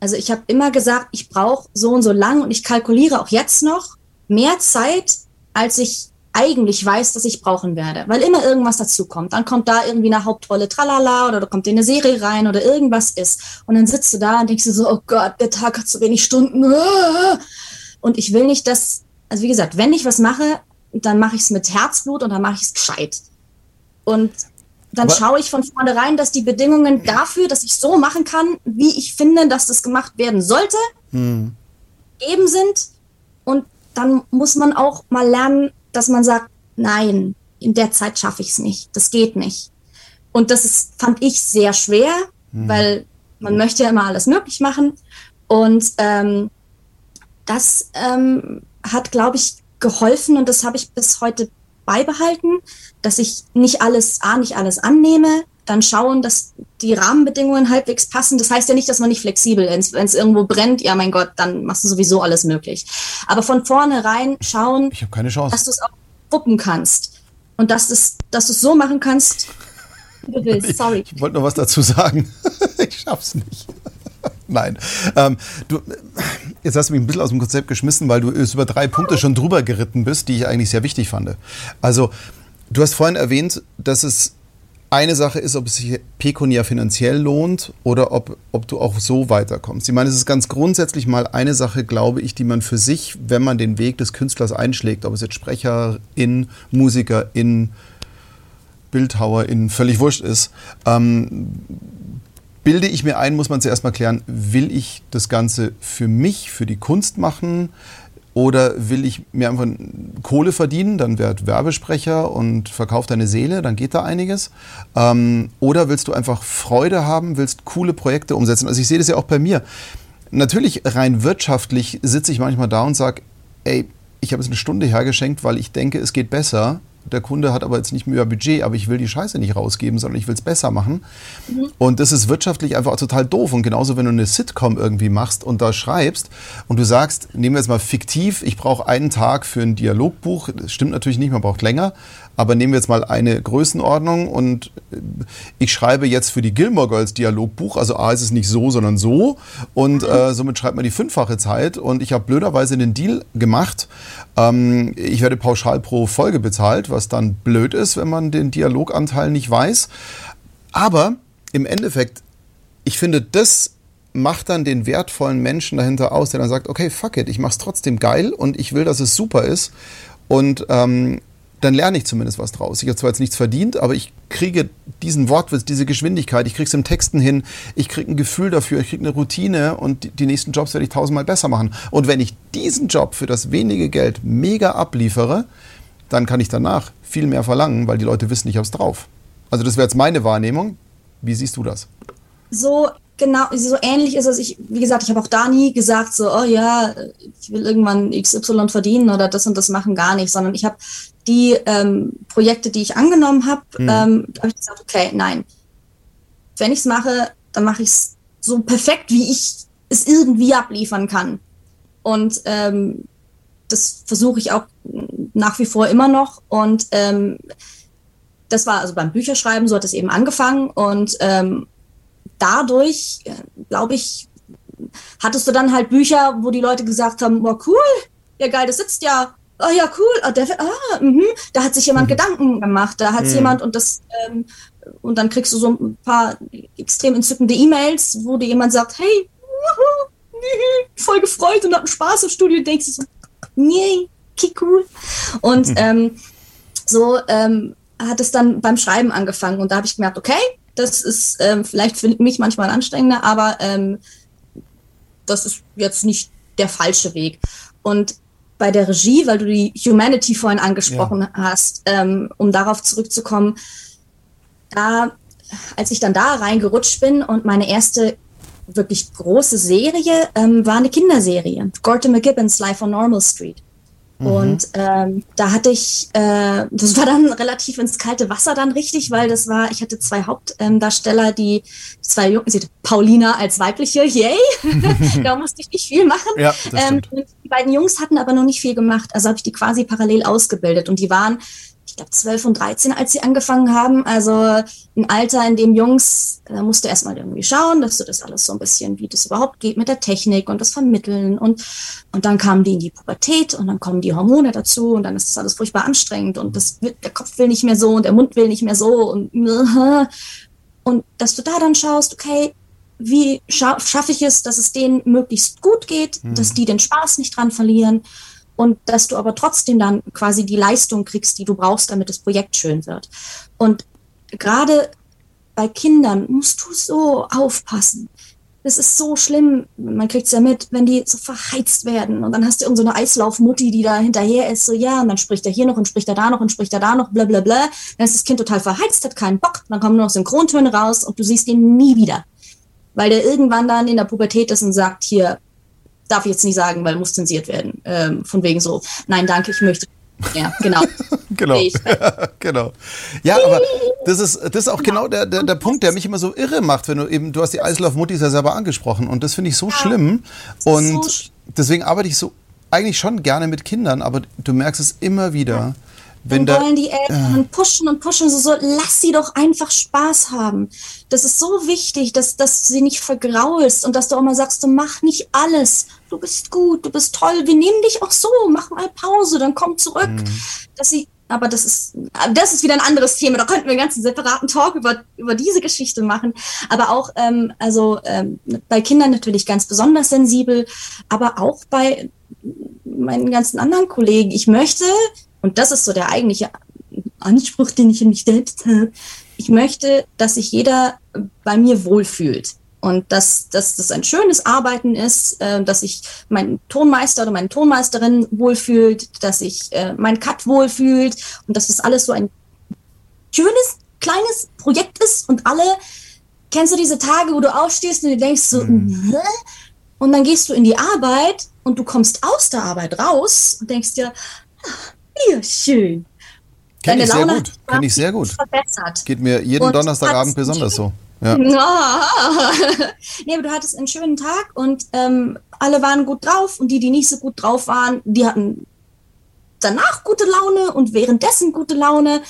Also ich habe immer gesagt, ich brauche so und so lang und ich kalkuliere auch jetzt noch mehr Zeit, als ich eigentlich weiß, dass ich brauchen werde, weil immer irgendwas dazu kommt. Dann kommt da irgendwie eine Hauptrolle Tralala oder da kommt in eine Serie rein oder irgendwas ist. Und dann sitzt du da und denkst du so, oh Gott, der Tag hat so wenig Stunden. Und ich will nicht, dass, also wie gesagt, wenn ich was mache, dann mache ich es mit Herzblut und dann mache ich es gescheit. Und dann Aber schaue ich von vornherein, dass die Bedingungen dafür, dass ich so machen kann, wie ich finde, dass das gemacht werden sollte, hm. eben sind. Und dann muss man auch mal lernen, dass man sagt, nein, in der Zeit schaffe ich es nicht, das geht nicht. Und das ist, fand ich sehr schwer, hm. weil man möchte ja immer alles möglich machen. Und ähm, das ähm, hat, glaube ich, geholfen und das habe ich bis heute beibehalten, dass ich nicht alles, A, nicht alles annehme, dann schauen, dass die Rahmenbedingungen halbwegs passen. Das heißt ja nicht, dass man nicht flexibel ist. Wenn es irgendwo brennt, ja mein Gott, dann machst du sowieso alles möglich. Aber von vornherein schauen, dass du es auch wuppen kannst. Und dass, das, dass du es so machen kannst, wie du willst. [laughs] Sorry. Ich, ich wollte noch was dazu sagen. [laughs] ich schaff's nicht. [laughs] Nein. Ähm, du, jetzt hast du mich ein bisschen aus dem Konzept geschmissen, weil du über drei Punkte schon drüber geritten bist, die ich eigentlich sehr wichtig fand. Also, du hast vorhin erwähnt, dass es eine Sache ist, ob es sich pekuniär finanziell lohnt oder ob, ob du auch so weiterkommst. Ich meine, es ist ganz grundsätzlich mal eine Sache, glaube ich, die man für sich, wenn man den Weg des Künstlers einschlägt, ob es jetzt Sprecherin, Musikerin, Bildhauerin, völlig wurscht ist, ähm, bilde ich mir ein, muss man zuerst mal klären, will ich das Ganze für mich, für die Kunst machen? Oder will ich mir einfach Kohle verdienen, dann werd Werbesprecher und verkauf deine Seele, dann geht da einiges. Ähm, oder willst du einfach Freude haben, willst coole Projekte umsetzen? Also ich sehe das ja auch bei mir. Natürlich rein wirtschaftlich sitze ich manchmal da und sage, ey, ich habe jetzt eine Stunde hergeschenkt, weil ich denke, es geht besser der Kunde hat aber jetzt nicht mehr Budget, aber ich will die Scheiße nicht rausgeben, sondern ich will es besser machen. Mhm. Und das ist wirtschaftlich einfach total doof. Und genauso, wenn du eine Sitcom irgendwie machst und da schreibst und du sagst, nehmen wir jetzt mal fiktiv, ich brauche einen Tag für ein Dialogbuch. Das stimmt natürlich nicht, man braucht länger. Aber nehmen wir jetzt mal eine Größenordnung und äh, ich schreibe jetzt für die Gilmore Girls Dialogbuch, also A ist es nicht so, sondern so und äh, somit schreibt man die fünffache Zeit und ich habe blöderweise den Deal gemacht, ähm, ich werde pauschal pro Folge bezahlt, was dann blöd ist, wenn man den Dialoganteil nicht weiß. Aber im Endeffekt, ich finde, das macht dann den wertvollen Menschen dahinter aus, der dann sagt, okay, fuck it, ich mach's trotzdem geil und ich will, dass es super ist. Und ähm, dann lerne ich zumindest was draus. Ich habe zwar jetzt nichts verdient, aber ich kriege diesen Wortwitz, diese Geschwindigkeit, ich kriege es im Texten hin, ich kriege ein Gefühl dafür, ich kriege eine Routine und die nächsten Jobs werde ich tausendmal besser machen. Und wenn ich diesen Job für das wenige Geld mega abliefere, dann kann ich danach viel mehr verlangen, weil die Leute wissen, ich habe es drauf. Also das wäre jetzt meine Wahrnehmung. Wie siehst du das? So genau, so ähnlich ist es. Ich, wie gesagt, ich habe auch da nie gesagt, so, oh ja, ich will irgendwann XY verdienen oder das und das machen, gar nicht, sondern ich habe die ähm, Projekte, die ich angenommen habe, mhm. ähm, habe ich gesagt, okay, nein. Wenn ich es mache, dann mache ich es so perfekt, wie ich es irgendwie abliefern kann. Und ähm, das versuche ich auch nach wie vor immer noch. Und ähm, das war also beim Bücherschreiben, so hat es eben angefangen. Und ähm, dadurch, äh, glaube ich, hattest du dann halt Bücher, wo die Leute gesagt haben, boah, cool, ja geil, das sitzt ja oh ja, cool, oh, der, ah, mh. da hat sich jemand mhm. Gedanken gemacht, da hat mhm. jemand und das, ähm, und dann kriegst du so ein paar extrem entzückende E-Mails, wo dir jemand sagt, hey, wuhu, voll gefreut und hat einen Spaß im Studio, denkst du so, nee, cool. Und mhm. ähm, so ähm, hat es dann beim Schreiben angefangen und da habe ich gemerkt, okay, das ist ähm, vielleicht für mich manchmal anstrengender, aber ähm, das ist jetzt nicht der falsche Weg. Und bei der Regie, weil du die Humanity vorhin angesprochen ja. hast, ähm, um darauf zurückzukommen, da, als ich dann da reingerutscht bin und meine erste wirklich große Serie ähm, war eine Kinderserie, Gorton McGibbons Life on Normal Street. Mhm. Und ähm, da hatte ich, äh, das war dann [laughs] relativ ins kalte Wasser dann richtig, weil das war, ich hatte zwei Hauptdarsteller, die zwei Jungen, Paulina als weibliche, yay, [laughs] da musste ich nicht viel machen. Ja, ähm, die beiden Jungs hatten aber noch nicht viel gemacht, also habe ich die quasi parallel ausgebildet und die waren glaube, 12 und 13, als sie angefangen haben. Also ein Alter, in dem Jungs, da musst du erstmal irgendwie schauen, dass du das alles so ein bisschen, wie das überhaupt geht mit der Technik und das Vermitteln. Und, und dann kamen die in die Pubertät und dann kommen die Hormone dazu und dann ist das alles furchtbar anstrengend und das, der Kopf will nicht mehr so und der Mund will nicht mehr so und, [laughs] und dass du da dann schaust, okay, wie scha schaffe ich es, dass es denen möglichst gut geht, mhm. dass die den Spaß nicht dran verlieren und dass du aber trotzdem dann quasi die Leistung kriegst, die du brauchst, damit das Projekt schön wird. Und gerade bei Kindern musst du so aufpassen. Das ist so schlimm. Man kriegt es ja mit, wenn die so verheizt werden. Und dann hast du irgendeine so Eislaufmutti, die da hinterher ist, so ja, und dann spricht er hier noch und spricht er da noch und spricht er da noch, bla bla bla. Dann ist das Kind total verheizt, hat keinen Bock, dann kommen nur noch Synchrontöne raus und du siehst ihn nie wieder. Weil der irgendwann dann in der Pubertät ist und sagt, hier, darf ich jetzt nicht sagen, weil muss zensiert werden. Ähm, von wegen so, nein, danke, ich möchte. Ja, genau. [laughs] genau. Ja, [laughs] genau. Ja, aber das ist, das ist auch genau, genau der, der, der Punkt, der mich immer so irre macht, wenn du eben, du hast die Eislauf-Muttis ja selber angesprochen und das finde ich so ja, schlimm. Und so deswegen arbeite ich so eigentlich schon gerne mit Kindern, aber du merkst es immer wieder. Wenn dann wollen die Eltern äh, pushen und pushen, so, so, lass sie doch einfach Spaß haben. Das ist so wichtig, dass, dass du sie nicht vergraulst und dass du auch mal sagst, du mach nicht alles. Du bist gut, du bist toll, wir nehmen dich auch so, mach mal Pause, dann komm zurück. Mhm. Dass sie, aber das ist, das ist wieder ein anderes Thema. Da könnten wir einen ganzen separaten Talk über, über diese Geschichte machen. Aber auch, ähm, also ähm, bei Kindern natürlich ganz besonders sensibel, aber auch bei meinen ganzen anderen Kollegen. Ich möchte und das ist so der eigentliche Anspruch, den ich in mich selbst habe. Ich möchte, dass sich jeder bei mir wohlfühlt. Und dass, dass das ein schönes Arbeiten ist, äh, dass sich mein Tonmeister oder meine Tonmeisterin wohlfühlt, dass sich äh, mein Cut wohlfühlt und dass das alles so ein schönes, kleines Projekt ist und alle, kennst du diese Tage, wo du aufstehst und du denkst so, mhm. und dann gehst du in die Arbeit und du kommst aus der Arbeit raus und denkst dir, hier schön. Kenne ich sehr gut. Kenne ich sehr gut. Verbessert. Geht mir jeden und Donnerstagabend besonders so. Ja. [laughs] nee, aber du hattest einen schönen Tag und ähm, alle waren gut drauf und die, die nicht so gut drauf waren, die hatten danach gute Laune und währenddessen gute Laune.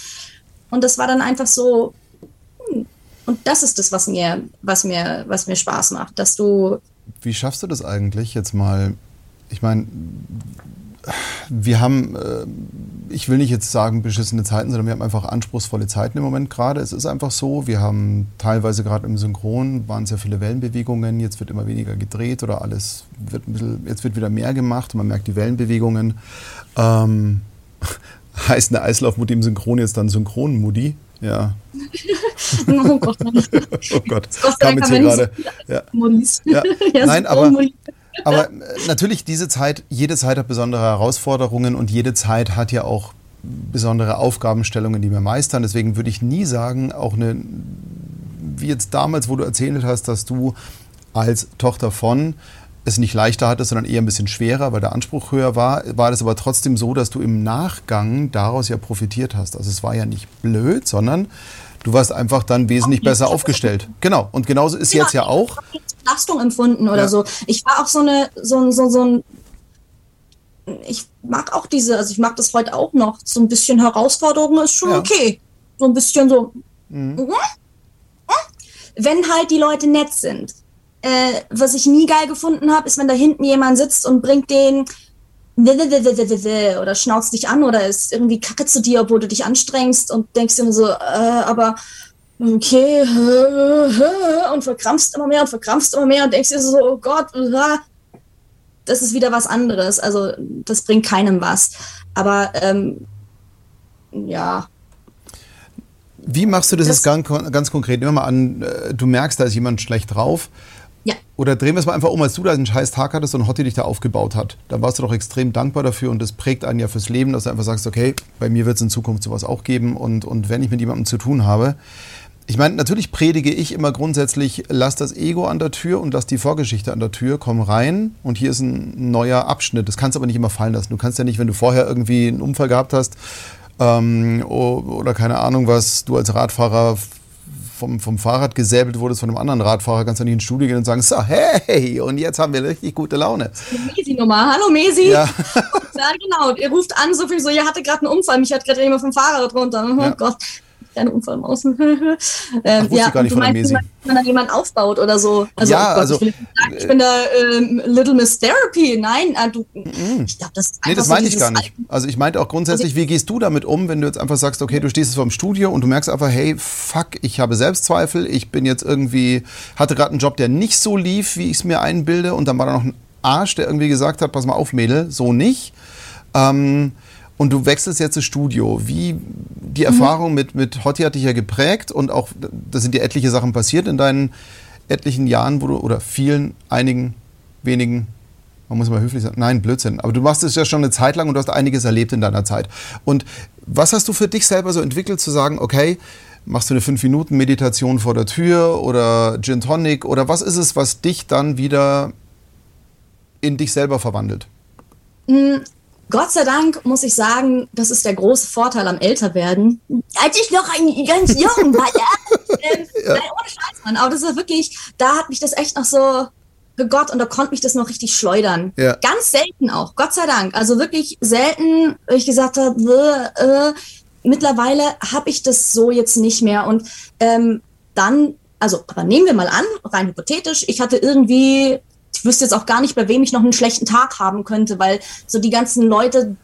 Und das war dann einfach so. Hm. Und das ist das, was mir, was mir, was mir Spaß macht, dass du. Wie schaffst du das eigentlich jetzt mal? Ich meine, wir haben, äh, ich will nicht jetzt sagen beschissene Zeiten, sondern wir haben einfach anspruchsvolle Zeiten im Moment gerade. Es ist einfach so. Wir haben teilweise gerade im Synchron waren sehr viele Wellenbewegungen. Jetzt wird immer weniger gedreht oder alles wird ein bisschen, jetzt wird wieder mehr gemacht. Man merkt die Wellenbewegungen. Ähm, [laughs] heißt eine Eislaufmutti im Synchron jetzt dann Synchronmutti? Ja. [laughs] oh Gott. [laughs] oh Gott. Kam jetzt hier gerade. Ja. ja. ja. Nein, aber, aber äh, natürlich diese Zeit, jede Zeit hat besondere Herausforderungen und jede Zeit hat ja auch besondere Aufgabenstellungen, die wir meistern. Deswegen würde ich nie sagen, auch eine, wie jetzt damals, wo du erzählt hast, dass du als Tochter von es nicht leichter hattest, sondern eher ein bisschen schwerer, weil der Anspruch höher war, war das aber trotzdem so, dass du im Nachgang daraus ja profitiert hast. Also es war ja nicht blöd, sondern du warst einfach dann wesentlich besser aufgestellt. Genau. Und genauso ist ja, jetzt ja auch. Belastung empfunden oder ja. so. Ich war auch so eine, so, so, so ein ich mag auch diese, also ich mag das heute auch noch. So ein bisschen Herausforderung ist schon ja. okay. So ein bisschen so. Mhm. Mhm. Wenn halt die Leute nett sind. Äh, was ich nie geil gefunden habe, ist, wenn da hinten jemand sitzt und bringt den oder schnauzt dich an oder ist irgendwie kacke zu dir, obwohl du dich anstrengst und denkst dir so, äh, aber okay, und verkrampfst immer mehr und verkrampfst immer mehr und denkst dir so, oh Gott, das ist wieder was anderes. Also das bringt keinem was. Aber ähm, ja. Wie machst du das, das jetzt ganz, ganz konkret? Nehmen wir mal an, äh, du merkst, da ist jemand schlecht drauf ja. Oder drehen wir es mal einfach um, als du da einen scheiß Tag hattest und Hotti dich da aufgebaut hat. Dann warst du doch extrem dankbar dafür und das prägt einen ja fürs Leben, dass du einfach sagst, okay, bei mir wird es in Zukunft sowas auch geben und, und wenn ich mit jemandem zu tun habe. Ich meine, natürlich predige ich immer grundsätzlich, lass das Ego an der Tür und lass die Vorgeschichte an der Tür, komm rein und hier ist ein neuer Abschnitt. Das kannst du aber nicht immer fallen lassen. Du kannst ja nicht, wenn du vorher irgendwie einen Unfall gehabt hast, ähm, oder keine Ahnung was, du als Radfahrer vom, vom Fahrrad gesäbelt wurdest von einem anderen Radfahrer, kannst du nicht ins Studio gehen und sagen, so, hey, und jetzt haben wir richtig gute Laune. Mesi-Nummer. Hallo Mesi. Ja. [laughs] ja, genau. Ihr ruft an, so viel so, ihr hatte gerade einen Unfall, mich hat gerade jemand vom Fahrrad runter. Oh ja. Gott kleine Unfallmaus. [laughs] ähm, Ach, ja, gar nicht du meinst, Mesi. wenn dann jemand aufbaut oder so. Also, ja, oh Gott, also, ich, sagen, ich bin da ähm, Little Miss Therapy. Nein, äh, du, mm, ich glaube, das ist Nee, das so meinte ich gar nicht. Also ich meinte auch grundsätzlich, wie gehst du damit um, wenn du jetzt einfach sagst, okay, du stehst jetzt vor dem Studio und du merkst einfach, hey, fuck, ich habe Selbstzweifel, ich bin jetzt irgendwie, hatte gerade einen Job, der nicht so lief, wie ich es mir einbilde und dann war da noch ein Arsch, der irgendwie gesagt hat, pass mal auf, Mädel, so nicht. Ähm, und du wechselst jetzt das Studio. Wie die Erfahrung mhm. mit, mit Hotti hat dich ja geprägt und auch, da sind dir etliche Sachen passiert in deinen etlichen Jahren, wo du, oder vielen, einigen, wenigen, man muss mal höflich sagen, nein, Blödsinn. Aber du machst es ja schon eine Zeit lang und du hast einiges erlebt in deiner Zeit. Und was hast du für dich selber so entwickelt, zu sagen, okay, machst du eine 5-Minuten-Meditation vor der Tür oder Gin Tonic oder was ist es, was dich dann wieder in dich selber verwandelt? Gott sei Dank muss ich sagen, das ist der große Vorteil am Älterwerden. Als ich noch ein ganz jung war, ja. Ähm, [laughs] ja. Nein, ohne Scheiß, Mann. Aber das ist wirklich, da hat mich das echt noch so Gott und da konnte mich das noch richtig schleudern. Ja. Ganz selten auch, Gott sei Dank. Also wirklich selten, wo ich gesagt habe, äh, mittlerweile habe ich das so jetzt nicht mehr. Und ähm, dann, also, aber nehmen wir mal an, rein hypothetisch, ich hatte irgendwie ich wüsste jetzt auch gar nicht, bei wem ich noch einen schlechten Tag haben könnte, weil so die ganzen Leute.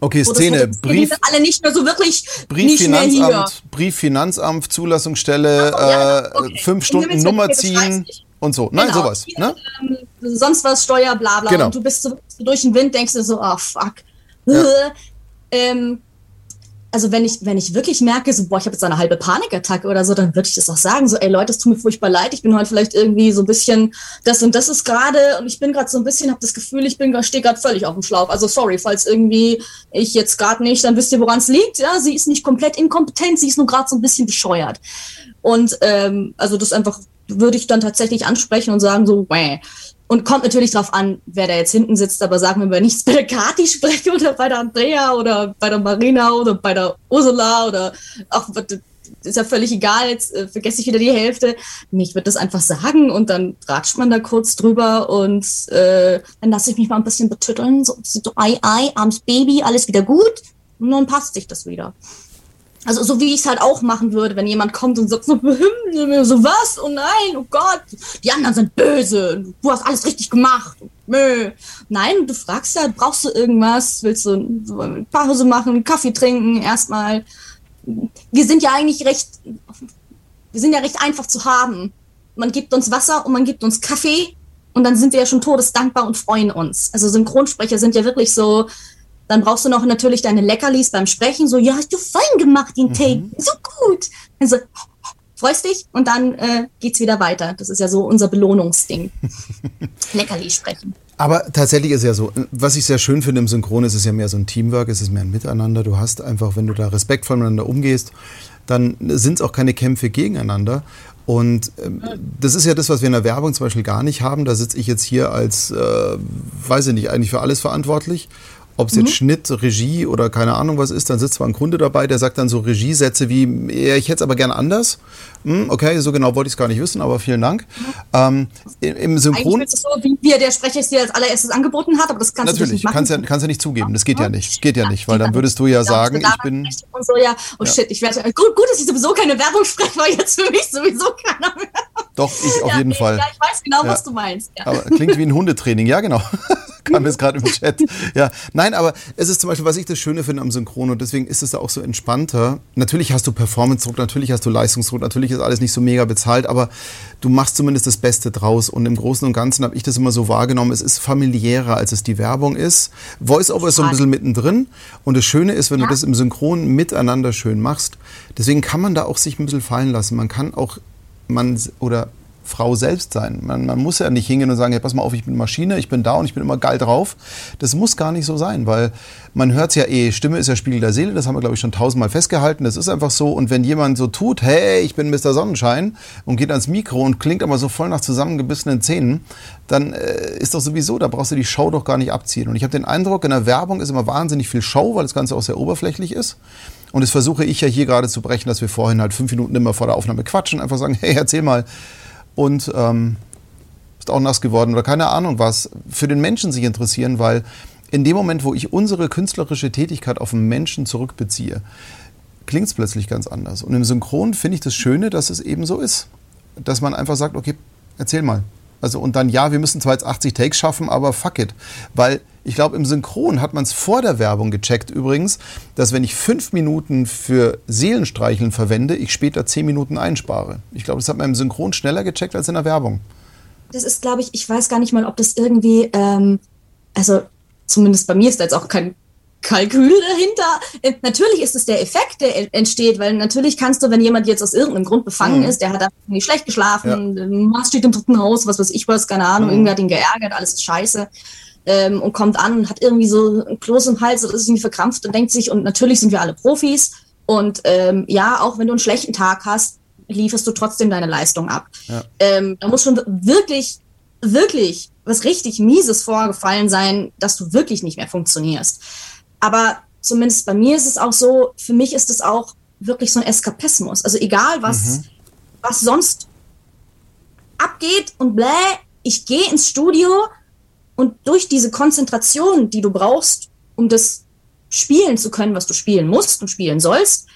Okay, Szene. Brief, sind alle nicht mehr so wirklich Brief, Finanzamt, Brief, Finanzamt, Zulassungsstelle, oh, ja, äh, okay. fünf Stunden Nummer ziehen und so. Nein, genau. sowas. Ne? Ähm, sonst was, Steuer, bla bla. Genau. Und du bist so durch den Wind, denkst du so, oh fuck. Ja. ähm, also wenn ich, wenn ich wirklich merke, so, boah, ich habe jetzt eine halbe Panikattacke oder so, dann würde ich das auch sagen, so, ey Leute, es tut mir furchtbar leid, ich bin heute vielleicht irgendwie so ein bisschen, das und das ist gerade und ich bin gerade so ein bisschen, habe das Gefühl, ich bin stehe gerade völlig auf dem Schlauch. Also sorry, falls irgendwie ich jetzt gerade nicht, dann wisst ihr, woran es liegt. Ja, sie ist nicht komplett inkompetent, sie ist nur gerade so ein bisschen bescheuert. Und ähm, also das einfach würde ich dann tatsächlich ansprechen und sagen so, Wäh. Und kommt natürlich darauf an, wer da jetzt hinten sitzt, aber sagen wir, wenn ich bei der Kati spreche oder bei der Andrea oder bei der Marina oder bei der Ursula oder auch ist ja völlig egal, jetzt äh, vergesse ich wieder die Hälfte. Ich würde das einfach sagen und dann ratscht man da kurz drüber und äh, dann lasse ich mich mal ein bisschen betütteln, so, so ei, ei, arms Baby, alles wieder gut und dann passt sich das wieder. Also so wie ich es halt auch machen würde, wenn jemand kommt und sagt so, so was, oh nein, oh Gott, die anderen sind böse, du hast alles richtig gemacht. Mö. Nein, du fragst ja, brauchst du irgendwas? Willst du Pause machen, Kaffee trinken erstmal? Wir sind ja eigentlich recht, wir sind ja recht einfach zu haben. Man gibt uns Wasser und man gibt uns Kaffee und dann sind wir ja schon todesdankbar und freuen uns. Also Synchronsprecher sind ja wirklich so, dann brauchst du noch natürlich deine Leckerlis beim Sprechen, so, ja, hast du fein gemacht, den mhm. Take, so gut. Also, freust dich und dann äh, geht's wieder weiter. Das ist ja so unser Belohnungsding. [laughs] Leckerli sprechen. Aber tatsächlich ist ja so, was ich sehr schön finde im Synchron, ist es ja mehr so ein Teamwork, es ist mehr ein Miteinander. Du hast einfach, wenn du da respektvoll miteinander umgehst, dann sind es auch keine Kämpfe gegeneinander. Und ähm, das ist ja das, was wir in der Werbung zum Beispiel gar nicht haben. Da sitze ich jetzt hier als, äh, weiß ich nicht, eigentlich für alles verantwortlich ob es jetzt mhm. Schnitt, Regie oder keine Ahnung was ist, dann sitzt zwar ein Kunde dabei, der sagt dann so Regiesätze wie, ja, ich hätte es aber gerne anders. Hm, okay, so genau wollte ich es gar nicht wissen, aber vielen Dank. Ähm, Im Synchron. Eigentlich ist es so, wie, wie der Sprecher es dir als allererstes angeboten hat, aber das kannst Natürlich, du nicht machen. Kannst ja, kannst ja nicht zugeben, das geht ja, nicht. Das geht ja, nicht, weil dann würdest du ja sagen, ich bin. Und so, ja, oh shit, ich werde. Gut, gut, dass ich sowieso keine Werbung spreche, weil jetzt für mich sowieso keiner mehr. Doch, ich auf jeden Fall. Ja, ich weiß genau, was du meinst. Aber klingt wie ein Hundetraining, ja, genau. [laughs] kam jetzt gerade im Chat. Ja, nein, aber es ist zum Beispiel, was ich das Schöne finde am Synchron und deswegen ist es da auch so entspannter. Natürlich hast du Performance-Druck, natürlich hast du Leistungsdruck, natürlich ist alles nicht so mega bezahlt, aber du machst zumindest das Beste draus und im Großen und Ganzen habe ich das immer so wahrgenommen, es ist familiärer, als es die Werbung ist. Voice-Over ist so ein bisschen mittendrin und das Schöne ist, wenn ja. du das im Synchron miteinander schön machst, deswegen kann man da auch sich ein bisschen fallen lassen. Man kann auch, man oder Frau selbst sein. Man, man, muss ja nicht hingehen und sagen, hey, pass mal auf, ich bin Maschine, ich bin da und ich bin immer geil drauf. Das muss gar nicht so sein, weil man hört es ja eh, Stimme ist ja Spiegel der Seele, das haben wir, glaube ich, schon tausendmal festgehalten. Das ist einfach so. Und wenn jemand so tut, hey, ich bin Mr. Sonnenschein und geht ans Mikro und klingt aber so voll nach zusammengebissenen Zähnen, dann äh, ist doch sowieso, da brauchst du die Show doch gar nicht abziehen. Und ich habe den Eindruck, in der Werbung ist immer wahnsinnig viel Show, weil das Ganze auch sehr oberflächlich ist. Und das versuche ich ja hier gerade zu brechen, dass wir vorhin halt fünf Minuten immer vor der Aufnahme quatschen, einfach sagen, [laughs] hey, erzähl mal, und ähm, ist auch nass geworden oder keine Ahnung was, für den Menschen sich interessieren, weil in dem Moment, wo ich unsere künstlerische Tätigkeit auf den Menschen zurückbeziehe, klingt es plötzlich ganz anders. Und im Synchron finde ich das Schöne, dass es eben so ist. Dass man einfach sagt, okay, erzähl mal. Also und dann, ja, wir müssen zwar jetzt 80 Takes schaffen, aber fuck it. Weil ich glaube, im Synchron hat man es vor der Werbung gecheckt übrigens, dass wenn ich fünf Minuten für Seelenstreicheln verwende, ich später zehn Minuten einspare. Ich glaube, das hat man im Synchron schneller gecheckt als in der Werbung. Das ist, glaube ich, ich weiß gar nicht mal, ob das irgendwie, ähm, also zumindest bei mir ist da jetzt auch kein Kalkül dahinter. Äh, natürlich ist es der Effekt, der entsteht, weil natürlich kannst du, wenn jemand jetzt aus irgendeinem Grund befangen mhm. ist, der hat nicht schlecht geschlafen, ja. Mast steht im dritten Haus, was weiß ich was, keine Ahnung, mhm. irgendwer hat ihn geärgert, alles ist scheiße ähm, und kommt an und hat irgendwie so ein Kloß im Hals oder ist irgendwie verkrampft und denkt sich, und natürlich sind wir alle Profis. Und ähm, ja, auch wenn du einen schlechten Tag hast, lieferst du trotzdem deine Leistung ab. Ja. Ähm, da muss schon wirklich, wirklich was richtig Mieses vorgefallen sein, dass du wirklich nicht mehr funktionierst. Aber zumindest bei mir ist es auch so, für mich ist es auch wirklich so ein Eskapismus. Also egal, was, mhm. was sonst abgeht und bläh, ich gehe ins Studio und durch diese Konzentration, die du brauchst, um das spielen zu können, was du spielen musst und spielen sollst,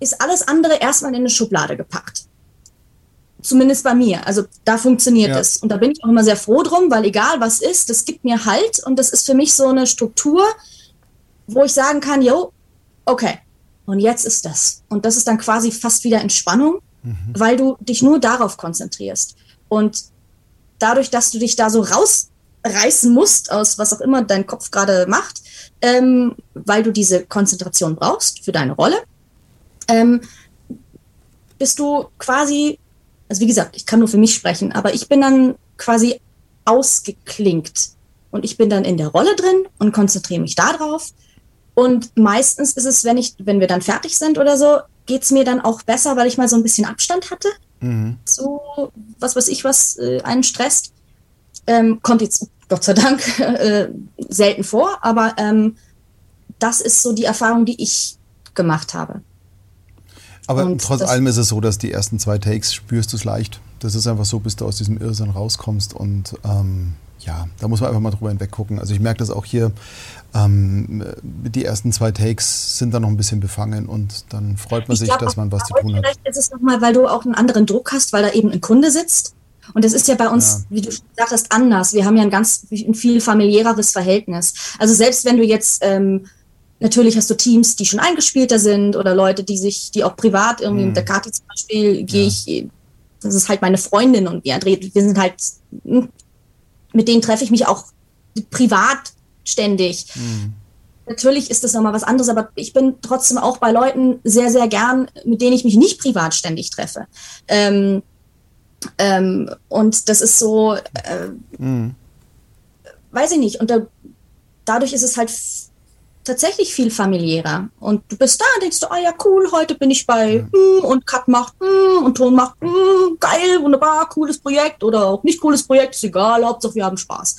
ist alles andere erstmal in eine Schublade gepackt. Zumindest bei mir. Also da funktioniert ja. es. Und da bin ich auch immer sehr froh drum, weil egal was ist, das gibt mir Halt und das ist für mich so eine Struktur, wo ich sagen kann, yo, okay, und jetzt ist das. Und das ist dann quasi fast wieder Entspannung, mhm. weil du dich nur darauf konzentrierst. Und dadurch, dass du dich da so rausreißen musst aus was auch immer dein Kopf gerade macht, ähm, weil du diese Konzentration brauchst für deine Rolle, ähm, bist du quasi, also wie gesagt, ich kann nur für mich sprechen, aber ich bin dann quasi ausgeklinkt und ich bin dann in der Rolle drin und konzentriere mich darauf. Und meistens ist es, wenn ich, wenn wir dann fertig sind oder so, geht es mir dann auch besser, weil ich mal so ein bisschen Abstand hatte mhm. so was weiß ich, was äh, einen stresst. Ähm, kommt jetzt Gott sei Dank [laughs] äh, selten vor, aber ähm, das ist so die Erfahrung, die ich gemacht habe. Aber Und trotz allem ist es so, dass die ersten zwei Takes spürst du es leicht. Das ist einfach so, bis du aus diesem Irrsinn rauskommst und ähm, ja, da muss man einfach mal drüber hinweg gucken. Also ich merke das auch hier, ähm, die ersten zwei Takes sind dann noch ein bisschen befangen und dann freut man ich sich, glaub, dass man was zu tun hat. Vielleicht ist es nochmal, weil du auch einen anderen Druck hast, weil da eben ein Kunde sitzt Und das ist ja bei uns, ja. wie du gesagt hast, anders. Wir haben ja ein ganz ein viel familiäreres Verhältnis. Also selbst wenn du jetzt ähm, natürlich hast du Teams, die schon eingespielter sind oder Leute, die sich, die auch privat irgendwie mhm. mit der Kati zum Beispiel gehe ja. ich, das ist halt meine Freundin und wir, wir sind halt, hm, mit denen treffe ich mich auch privat ständig. Mhm. Natürlich ist das nochmal was anderes, aber ich bin trotzdem auch bei Leuten sehr, sehr gern, mit denen ich mich nicht privat ständig treffe. Ähm, ähm, und das ist so, äh, mhm. weiß ich nicht. Und da, dadurch ist es halt tatsächlich viel familiärer. Und du bist da denkst du, ah ja, cool, heute bin ich bei mm, und Cut macht mm, und Ton macht mm, geil, wunderbar, cooles Projekt oder auch nicht cooles Projekt, ist egal, Hauptsache wir haben Spaß.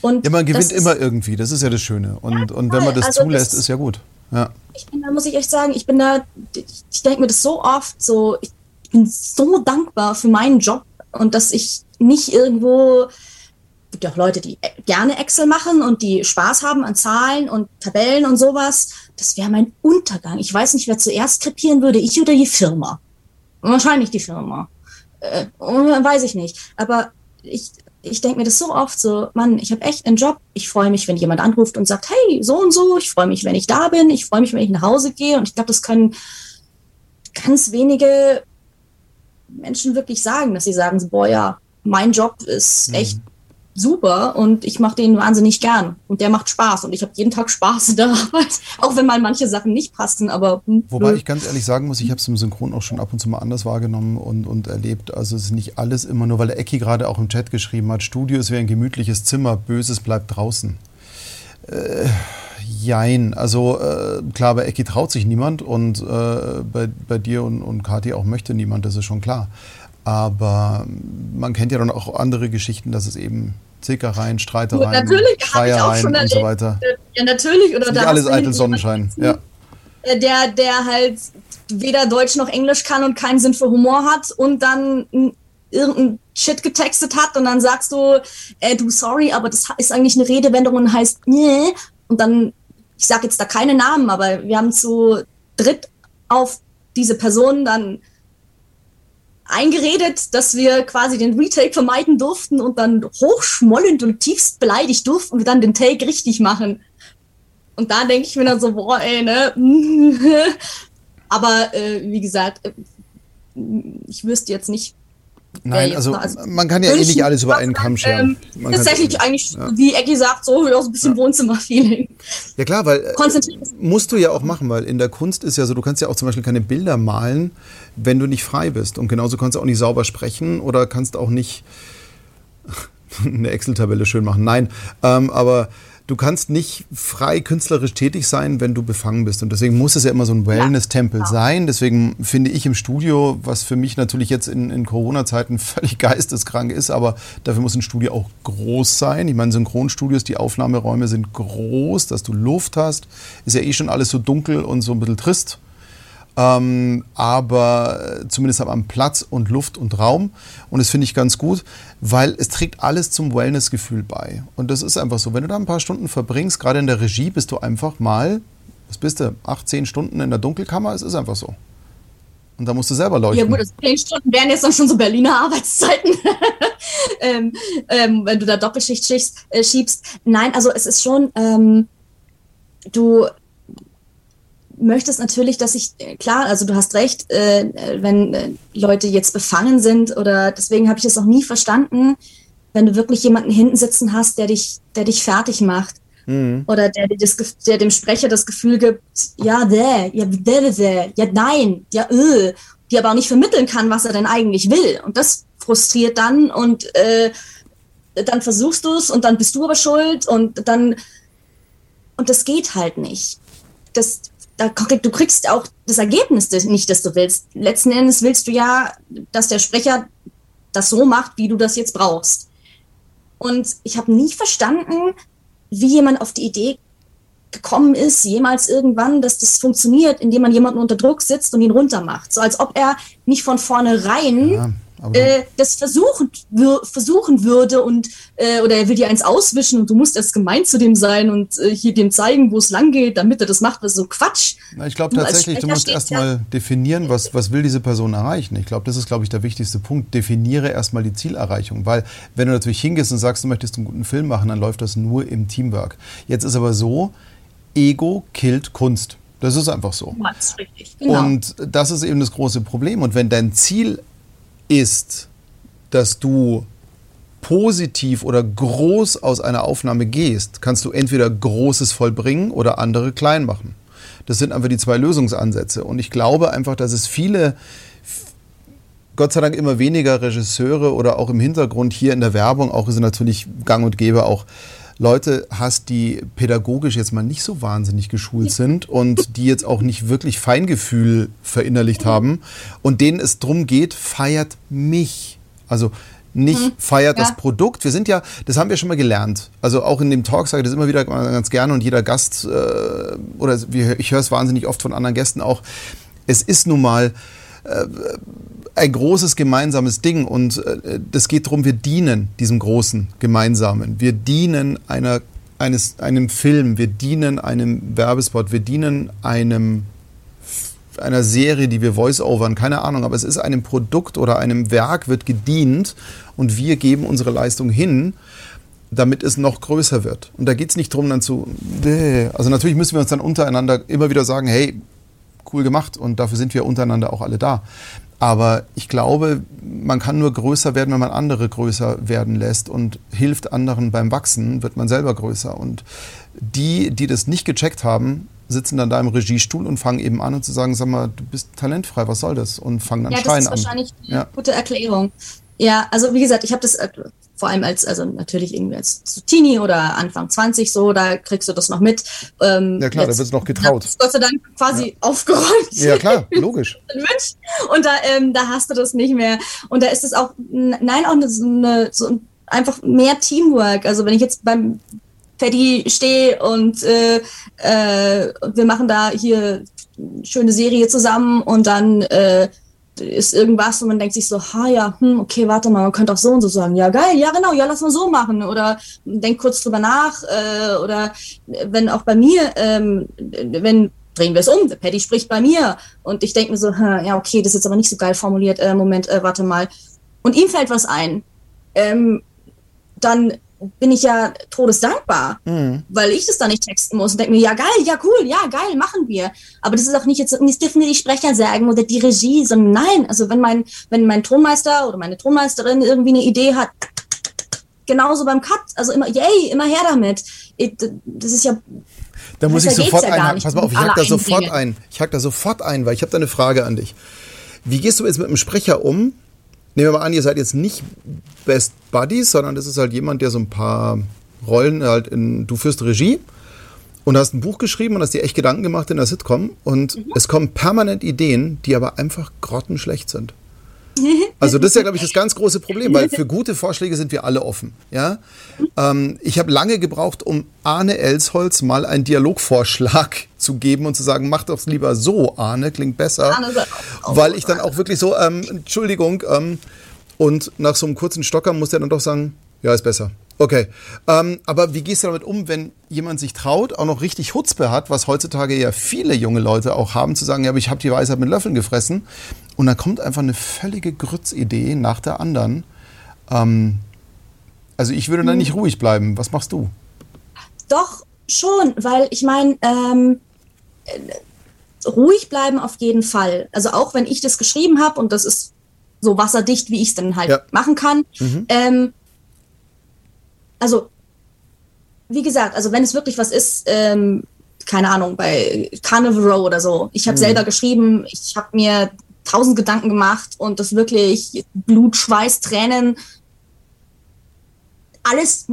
Und ja, man gewinnt immer irgendwie, das ist ja das Schöne. Und, ja, und wenn man das also zulässt, das, ist ja gut. Ja. Ich bin da, muss ich echt sagen, ich bin da, ich denke mir das so oft, so, ich bin so dankbar für meinen Job und dass ich nicht irgendwo gibt ja auch Leute, die gerne Excel machen und die Spaß haben an Zahlen und Tabellen und sowas. Das wäre mein Untergang. Ich weiß nicht, wer zuerst krepieren würde, ich oder die Firma. Wahrscheinlich die Firma. Äh, weiß ich nicht. Aber ich, ich denke mir das so oft so, Mann, ich habe echt einen Job. Ich freue mich, wenn jemand anruft und sagt, hey, so und so. Ich freue mich, wenn ich da bin. Ich freue mich, wenn ich nach Hause gehe. Und ich glaube, das können ganz wenige Menschen wirklich sagen, dass sie sagen, boah, ja, mein Job ist mhm. Super und ich mache den wahnsinnig gern und der macht Spaß und ich habe jeden Tag Spaß in der Arbeit, [laughs] auch wenn mal manche Sachen nicht passen, aber... Hm, Wobei ich ganz ehrlich sagen muss, ich habe es im Synchron auch schon ab und zu mal anders wahrgenommen und, und erlebt, also es ist nicht alles immer nur, weil der Ecki gerade auch im Chat geschrieben hat, Studio ist wie ein gemütliches Zimmer, Böses bleibt draußen. Äh, jein, also äh, klar, bei Ecki traut sich niemand und äh, bei, bei dir und, und Kathi auch möchte niemand, das ist schon klar. Aber man kennt ja dann auch andere Geschichten, dass es eben Zickereien, Streitereien, natürlich, Schreiereien und so weiter. Ja, natürlich. Oder da alles eitel Sonnenschein. Ja. Äh, der, der halt weder Deutsch noch Englisch kann und keinen Sinn für Humor hat und dann irgendein Shit getextet hat und dann sagst du, äh, du sorry, aber das ist eigentlich eine Redewendung und heißt nee. Und dann, ich sage jetzt da keine Namen, aber wir haben zu dritt auf diese Person dann eingeredet, dass wir quasi den Retake vermeiden durften und dann hochschmollend und tiefst beleidigt durften wir dann den Take richtig machen. Und da denke ich mir dann so, boah, ey, ne? [laughs] Aber äh, wie gesagt, äh, ich wüsste jetzt nicht, Nein, also, also, man kann ja eh nicht alles über einen Kamm scheren. Ähm, tatsächlich ja, eigentlich, ja. wie Ecki sagt, so, so ein bisschen ja. Wohnzimmer-Feeling. Ja klar, weil äh, musst du ja auch machen, weil in der Kunst ist ja so, du kannst ja auch zum Beispiel keine Bilder malen, wenn du nicht frei bist. Und genauso kannst du auch nicht sauber sprechen oder kannst auch nicht [laughs] eine Excel-Tabelle schön machen. Nein, ähm, aber du kannst nicht frei künstlerisch tätig sein, wenn du befangen bist. Und deswegen muss es ja immer so ein Wellness-Tempel ja, genau. sein. Deswegen finde ich im Studio, was für mich natürlich jetzt in, in Corona-Zeiten [laughs] völlig geisteskrank ist, aber dafür muss ein Studio auch groß sein. Ich meine, Synchronstudios, die Aufnahmeräume sind groß, dass du Luft hast. Ist ja eh schon alles so dunkel und so ein bisschen trist. Ähm, aber zumindest hat man Platz und Luft und Raum. Und das finde ich ganz gut, weil es trägt alles zum Wellness-Gefühl bei. Und das ist einfach so. Wenn du da ein paar Stunden verbringst, gerade in der Regie, bist du einfach mal, was bist du, acht, zehn Stunden in der Dunkelkammer. Es ist einfach so. Und da musst du selber leuchten. Ja gut, das zehn Stunden wären jetzt dann schon so Berliner Arbeitszeiten, [laughs] ähm, ähm, wenn du da Doppelschicht schiebst, äh, schiebst. Nein, also es ist schon, ähm, du möchtest natürlich, dass ich, äh, klar, also du hast recht, äh, wenn äh, Leute jetzt befangen sind oder deswegen habe ich es auch nie verstanden, wenn du wirklich jemanden hinten sitzen hast, der dich, der dich fertig macht. Mhm. Oder der, das, der dem Sprecher das Gefühl gibt, ja, der, ja, der, der, ja, nein, ja, äh, die aber auch nicht vermitteln kann, was er denn eigentlich will. Und das frustriert dann und äh, dann versuchst du es und dann bist du aber schuld und dann und das geht halt nicht. Das, da, du kriegst auch das Ergebnis nicht, das du willst. Letzten Endes willst du ja, dass der Sprecher das so macht, wie du das jetzt brauchst. Und ich habe nie verstanden, wie jemand auf die Idee gekommen ist, jemals irgendwann, dass das funktioniert, indem man jemanden unter Druck sitzt und ihn runtermacht. So als ob er nicht von vornherein ja, äh, das versuchen, versuchen würde und äh, oder er will dir eins auswischen und du musst erst gemein zu dem sein und äh, hier dem zeigen, wo es lang geht, damit er das macht, das ist so Quatsch. Na, ich glaube tatsächlich, du musst erstmal ja. definieren, was, was will diese Person erreichen. Ich glaube, das ist, glaube ich, der wichtigste Punkt. Definiere erstmal die Zielerreichung, weil wenn du natürlich hingehst und sagst, du möchtest einen guten Film machen, dann läuft das nur im Teamwork. Jetzt ist aber so, Ego killt Kunst. Das ist einfach so. Das richtig. Genau. Und das ist eben das große Problem. Und wenn dein Ziel ist, dass du positiv oder groß aus einer Aufnahme gehst, kannst du entweder Großes vollbringen oder andere klein machen. Das sind einfach die zwei Lösungsansätze. Und ich glaube einfach, dass es viele, Gott sei Dank immer weniger Regisseure oder auch im Hintergrund hier in der Werbung, auch ist natürlich gang und gäbe auch Leute hast, die pädagogisch jetzt mal nicht so wahnsinnig geschult sind und die jetzt auch nicht wirklich Feingefühl verinnerlicht haben und denen es darum geht, feiert mich. Also nicht hm, feiert ja. das Produkt. Wir sind ja, das haben wir schon mal gelernt. Also auch in dem Talk sage ich das immer wieder ganz gerne und jeder Gast, äh, oder ich höre es wahnsinnig oft von anderen Gästen auch, es ist nun mal äh, ein großes gemeinsames Ding und äh, das geht darum, wir dienen diesem großen Gemeinsamen. Wir dienen einer, eines, einem Film, wir dienen einem Werbespot, wir dienen einem einer Serie, die wir voice-overn, keine Ahnung, aber es ist einem Produkt oder einem Werk wird gedient und wir geben unsere Leistung hin, damit es noch größer wird. Und da geht es nicht darum, dann zu, also natürlich müssen wir uns dann untereinander immer wieder sagen, hey, cool gemacht und dafür sind wir untereinander auch alle da. Aber ich glaube, man kann nur größer werden, wenn man andere größer werden lässt und hilft anderen beim Wachsen, wird man selber größer. Und die, die das nicht gecheckt haben, sitzen dann da im Regiestuhl und fangen eben an und zu sagen, sag mal, du bist talentfrei, was soll das? Und fangen dann ja, Stein an. Das ist wahrscheinlich eine ja. gute Erklärung. Ja, also wie gesagt, ich habe das äh, vor allem als, also natürlich irgendwie als Teenie oder Anfang 20 so, da kriegst du das noch mit. Ähm, ja klar, jetzt, da wird es noch getraut. Gott sei Dank quasi ja. aufgeräumt. Ja klar, [laughs] logisch. Und da, ähm, da hast du das nicht mehr. Und da ist es auch, nein, auch eine, so einfach mehr Teamwork. Also wenn ich jetzt beim Paddy stehe und äh, äh, wir machen da hier eine schöne Serie zusammen und dann äh, ist irgendwas und man denkt sich so, ha ja, hm, okay, warte mal, man könnte auch so und so sagen. Ja, geil, ja genau, ja, lass mal so machen. Oder denk kurz drüber nach. Äh, oder wenn auch bei mir, ähm, wenn drehen wir es um, Paddy spricht bei mir und ich denke mir so, hm, ja, okay, das ist jetzt aber nicht so geil formuliert, äh, Moment, äh, warte mal. Und ihm fällt was ein. Ähm, dann bin ich ja todesdankbar, mhm. weil ich das dann nicht texten muss und denke mir, ja geil, ja cool, ja geil, machen wir. Aber das ist auch nicht jetzt, das dürfen die Sprecher sagen oder die Regie, sondern nein, also wenn mein, wenn mein Tonmeister oder meine Tonmeisterin irgendwie eine Idee hat, genauso beim Cut, also immer, yay, immer her damit. Das ist ja da muss ich sofort ja einhaken. Pass mal auf, ich hack da sofort ein. Ich hack da sofort ein, weil ich habe da eine Frage an dich. Wie gehst du jetzt mit dem Sprecher um, Nehmen wir mal an, ihr seid jetzt nicht Best Buddies, sondern das ist halt jemand, der so ein paar Rollen halt in, du führst Regie und hast ein Buch geschrieben und hast dir echt Gedanken gemacht in der Sitcom und mhm. es kommen permanent Ideen, die aber einfach grottenschlecht sind. Also das ist ja, glaube ich, das ganz große Problem, weil für gute Vorschläge sind wir alle offen. Ja? Ähm, ich habe lange gebraucht, um Arne Elsholz mal einen Dialogvorschlag [laughs] zu geben und zu sagen, mach doch lieber so, Arne, klingt besser. Weil ich dann auch wirklich so, ähm, Entschuldigung, ähm, und nach so einem kurzen Stocker muss der dann doch sagen, ja, ist besser. Okay. Ähm, aber wie gehst du damit um, wenn jemand sich traut, auch noch richtig Hutzpe hat, was heutzutage ja viele junge Leute auch haben, zu sagen, ja, aber ich habe die Weisheit mit Löffeln gefressen. Und dann kommt einfach eine völlige Grützidee nach der anderen. Ähm, also ich würde da nicht ruhig bleiben. Was machst du? Doch, schon, weil ich meine, ähm, ruhig bleiben auf jeden Fall. Also auch wenn ich das geschrieben habe und das ist so wasserdicht, wie ich es dann halt ja. machen kann. Mhm. Ähm, also, wie gesagt, also wenn es wirklich was ist, ähm, keine Ahnung, bei Carnival Row oder so, ich habe mhm. selber geschrieben, ich habe mir tausend Gedanken gemacht und das wirklich Blut, Schweiß, Tränen, alles,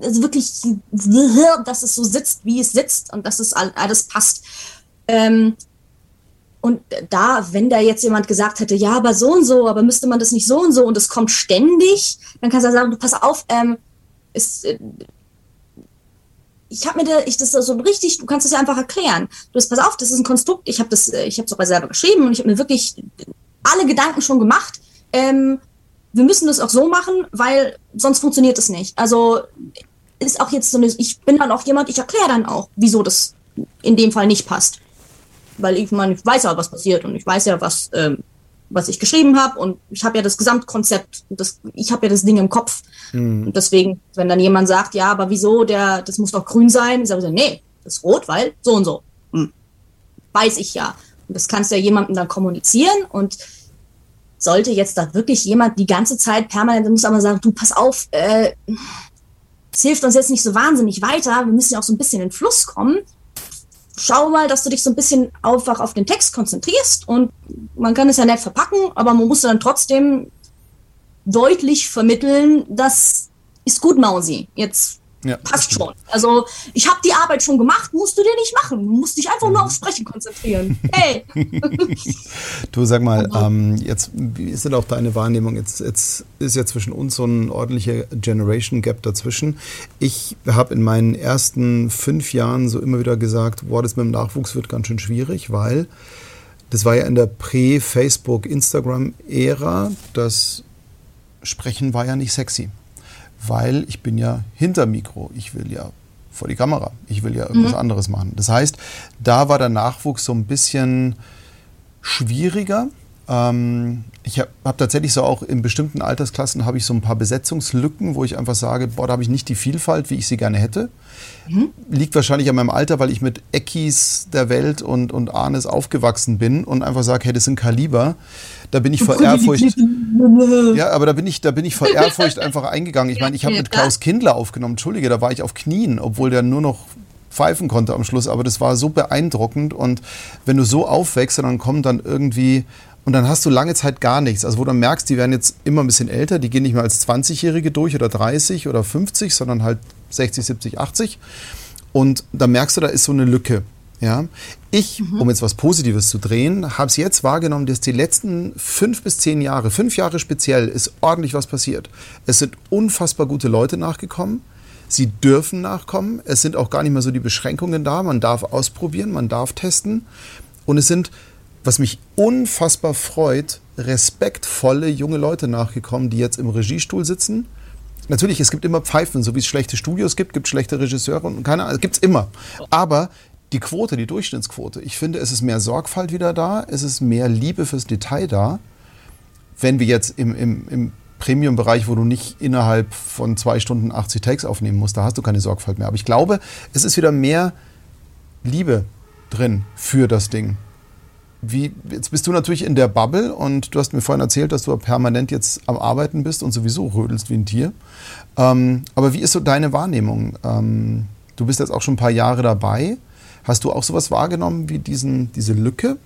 also wirklich, dass es so sitzt, wie es sitzt und dass es alles passt. Ähm, und da, wenn da jetzt jemand gesagt hätte, ja, aber so und so, aber müsste man das nicht so und so und es kommt ständig, dann kannst du sagen, du pass auf, ähm, ist, äh, ich habe mir da, ich das so richtig, du kannst es ja einfach erklären. Du hast, pass auf, das ist ein Konstrukt, ich habe das, äh, ich habe sogar selber geschrieben und ich habe mir wirklich alle Gedanken schon gemacht. Ähm, wir müssen das auch so machen, weil sonst funktioniert es nicht. Also ist auch jetzt so eine, ich bin dann auch jemand, ich erkläre dann auch, wieso das in dem Fall nicht passt. Weil ich meine, ich weiß ja, was passiert und ich weiß ja, was, ähm, was ich geschrieben habe und ich habe ja das Gesamtkonzept, das, ich habe ja das Ding im Kopf. Mhm. Und deswegen, wenn dann jemand sagt, ja, aber wieso, der, das muss doch grün sein, ich sage so, nee, das ist rot, weil so und so. Hm. Weiß ich ja. Und das kannst du ja jemandem dann kommunizieren und sollte jetzt da wirklich jemand die ganze Zeit permanent, muss aber sagen, du pass auf, äh, es hilft uns jetzt nicht so wahnsinnig weiter, wir müssen ja auch so ein bisschen in den Fluss kommen. Schau mal, dass du dich so ein bisschen einfach auf den Text konzentrierst und man kann es ja nett verpacken, aber man muss dann trotzdem deutlich vermitteln, das ist gut, Mausi. Jetzt ja, Passt schon. Also ich habe die Arbeit schon gemacht, musst du dir nicht machen. Du musst dich einfach nur mhm. aufs Sprechen konzentrieren. Hey. [laughs] du sag mal, ähm, jetzt wie ist denn auch deine Wahrnehmung? Jetzt, jetzt ist ja zwischen uns so ein ordentlicher Generation Gap dazwischen. Ich habe in meinen ersten fünf Jahren so immer wieder gesagt, boah, das mit dem Nachwuchs wird ganz schön schwierig, weil das war ja in der Prä-Facebook, Instagram-Ära. Das Sprechen war ja nicht sexy weil ich bin ja hinter Mikro. Ich will ja vor die Kamera. Ich will ja irgendwas mhm. anderes machen. Das heißt, da war der Nachwuchs so ein bisschen schwieriger. Ähm, ich habe hab tatsächlich so auch in bestimmten Altersklassen habe ich so ein paar Besetzungslücken, wo ich einfach sage, boah, da habe ich nicht die Vielfalt, wie ich sie gerne hätte. Mhm. Liegt wahrscheinlich an meinem Alter, weil ich mit Eckis der Welt und, und Arnes aufgewachsen bin und einfach sage, hey, das sind Kaliber. Da bin ich vor Ehrfurcht. Ja, aber da bin ich, da bin ich vor [laughs] Ehrfurcht einfach eingegangen. Ich meine, ich habe mit Klaus Kindler aufgenommen, Entschuldige, da war ich auf Knien, obwohl der nur noch pfeifen konnte am Schluss, aber das war so beeindruckend und wenn du so aufwächst, dann kommt dann irgendwie und dann hast du lange Zeit gar nichts. Also wo du merkst, die werden jetzt immer ein bisschen älter, die gehen nicht mehr als 20-Jährige durch oder 30 oder 50, sondern halt 60, 70, 80. Und da merkst du, da ist so eine Lücke. Ja? Ich, mhm. um jetzt was Positives zu drehen, habe es jetzt wahrgenommen, dass die letzten fünf bis zehn Jahre, fünf Jahre speziell, ist ordentlich was passiert. Es sind unfassbar gute Leute nachgekommen. Sie dürfen nachkommen. Es sind auch gar nicht mehr so die Beschränkungen da. Man darf ausprobieren, man darf testen. Und es sind was mich unfassbar freut, respektvolle junge Leute nachgekommen, die jetzt im Regiestuhl sitzen. Natürlich, es gibt immer Pfeifen, so wie es schlechte Studios gibt, gibt es schlechte Regisseure und keine Ahnung, gibt es immer. Aber die Quote, die Durchschnittsquote, ich finde, es ist mehr Sorgfalt wieder da, es ist mehr Liebe fürs Detail da. Wenn wir jetzt im, im, im Premium-Bereich, wo du nicht innerhalb von zwei Stunden 80 Takes aufnehmen musst, da hast du keine Sorgfalt mehr. Aber ich glaube, es ist wieder mehr Liebe drin für das Ding wie, jetzt bist du natürlich in der Bubble und du hast mir vorhin erzählt, dass du permanent jetzt am Arbeiten bist und sowieso rödelst wie ein Tier. Ähm, aber wie ist so deine Wahrnehmung? Ähm, du bist jetzt auch schon ein paar Jahre dabei. Hast du auch sowas wahrgenommen wie diesen, diese Lücke?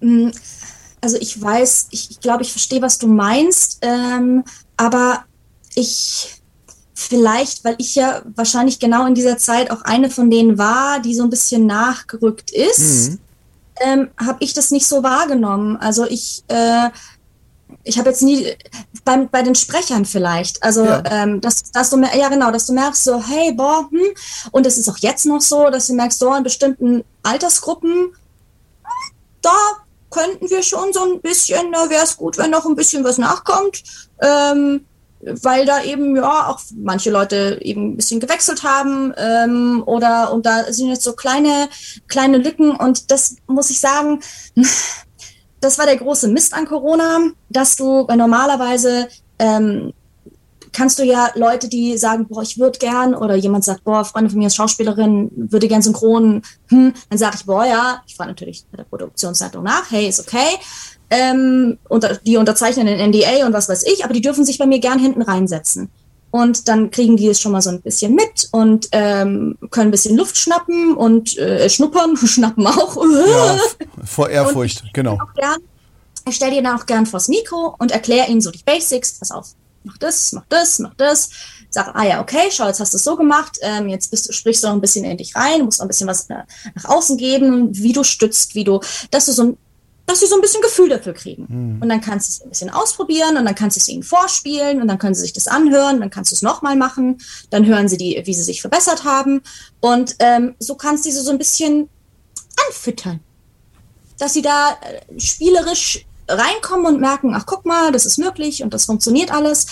Mm, also ich weiß, ich, ich glaube, ich verstehe, was du meinst, ähm, aber ich vielleicht, weil ich ja wahrscheinlich genau in dieser Zeit auch eine von denen war, die so ein bisschen nachgerückt ist. Mhm ähm, habe ich das nicht so wahrgenommen. Also ich, äh, ich habe jetzt nie bei, bei den Sprechern vielleicht, also ja. ähm, dass, dass du ja genau, dass du merkst so, hey, boah, hm. und es ist auch jetzt noch so, dass du merkst, so in bestimmten Altersgruppen, da könnten wir schon so ein bisschen, da wäre es gut, wenn noch ein bisschen was nachkommt. Ähm, weil da eben ja auch manche Leute eben ein bisschen gewechselt haben ähm, oder und da sind jetzt so kleine kleine Lücken und das muss ich sagen, das war der große Mist an Corona, dass du normalerweise ähm, kannst du ja Leute, die sagen, boah, ich würde gern, oder jemand sagt, boah, Freunde von mir ist Schauspielerin, würde gern synchron, hm, dann sage ich, boah, ja, ich fahre natürlich bei der Produktionsleitung nach, hey, ist okay ähm, unter, die unterzeichnen den NDA und was weiß ich, aber die dürfen sich bei mir gern hinten reinsetzen. Und dann kriegen die es schon mal so ein bisschen mit und ähm, können ein bisschen Luft schnappen und äh, schnuppern, [laughs] schnappen auch. Ja, vor Ehrfurcht, genau. Gern, ich stelle dir dann auch gern vors Mikro und erkläre ihnen so die Basics. Pass auf, mach das, mach das, mach das. Sag, ah ja, okay, schau, jetzt hast du es so gemacht, ähm, jetzt bist, sprichst du noch ein bisschen in dich rein, musst noch ein bisschen was äh, nach außen geben, wie du stützt, wie du, dass du so ein dass sie so ein bisschen Gefühl dafür kriegen. Mhm. Und dann kannst du es ein bisschen ausprobieren und dann kannst du es ihnen vorspielen und dann können sie sich das anhören, dann kannst du es nochmal machen, dann hören sie die, wie sie sich verbessert haben. Und ähm, so kannst du sie so ein bisschen anfüttern. Dass sie da äh, spielerisch reinkommen und merken, ach guck mal, das ist möglich und das funktioniert alles.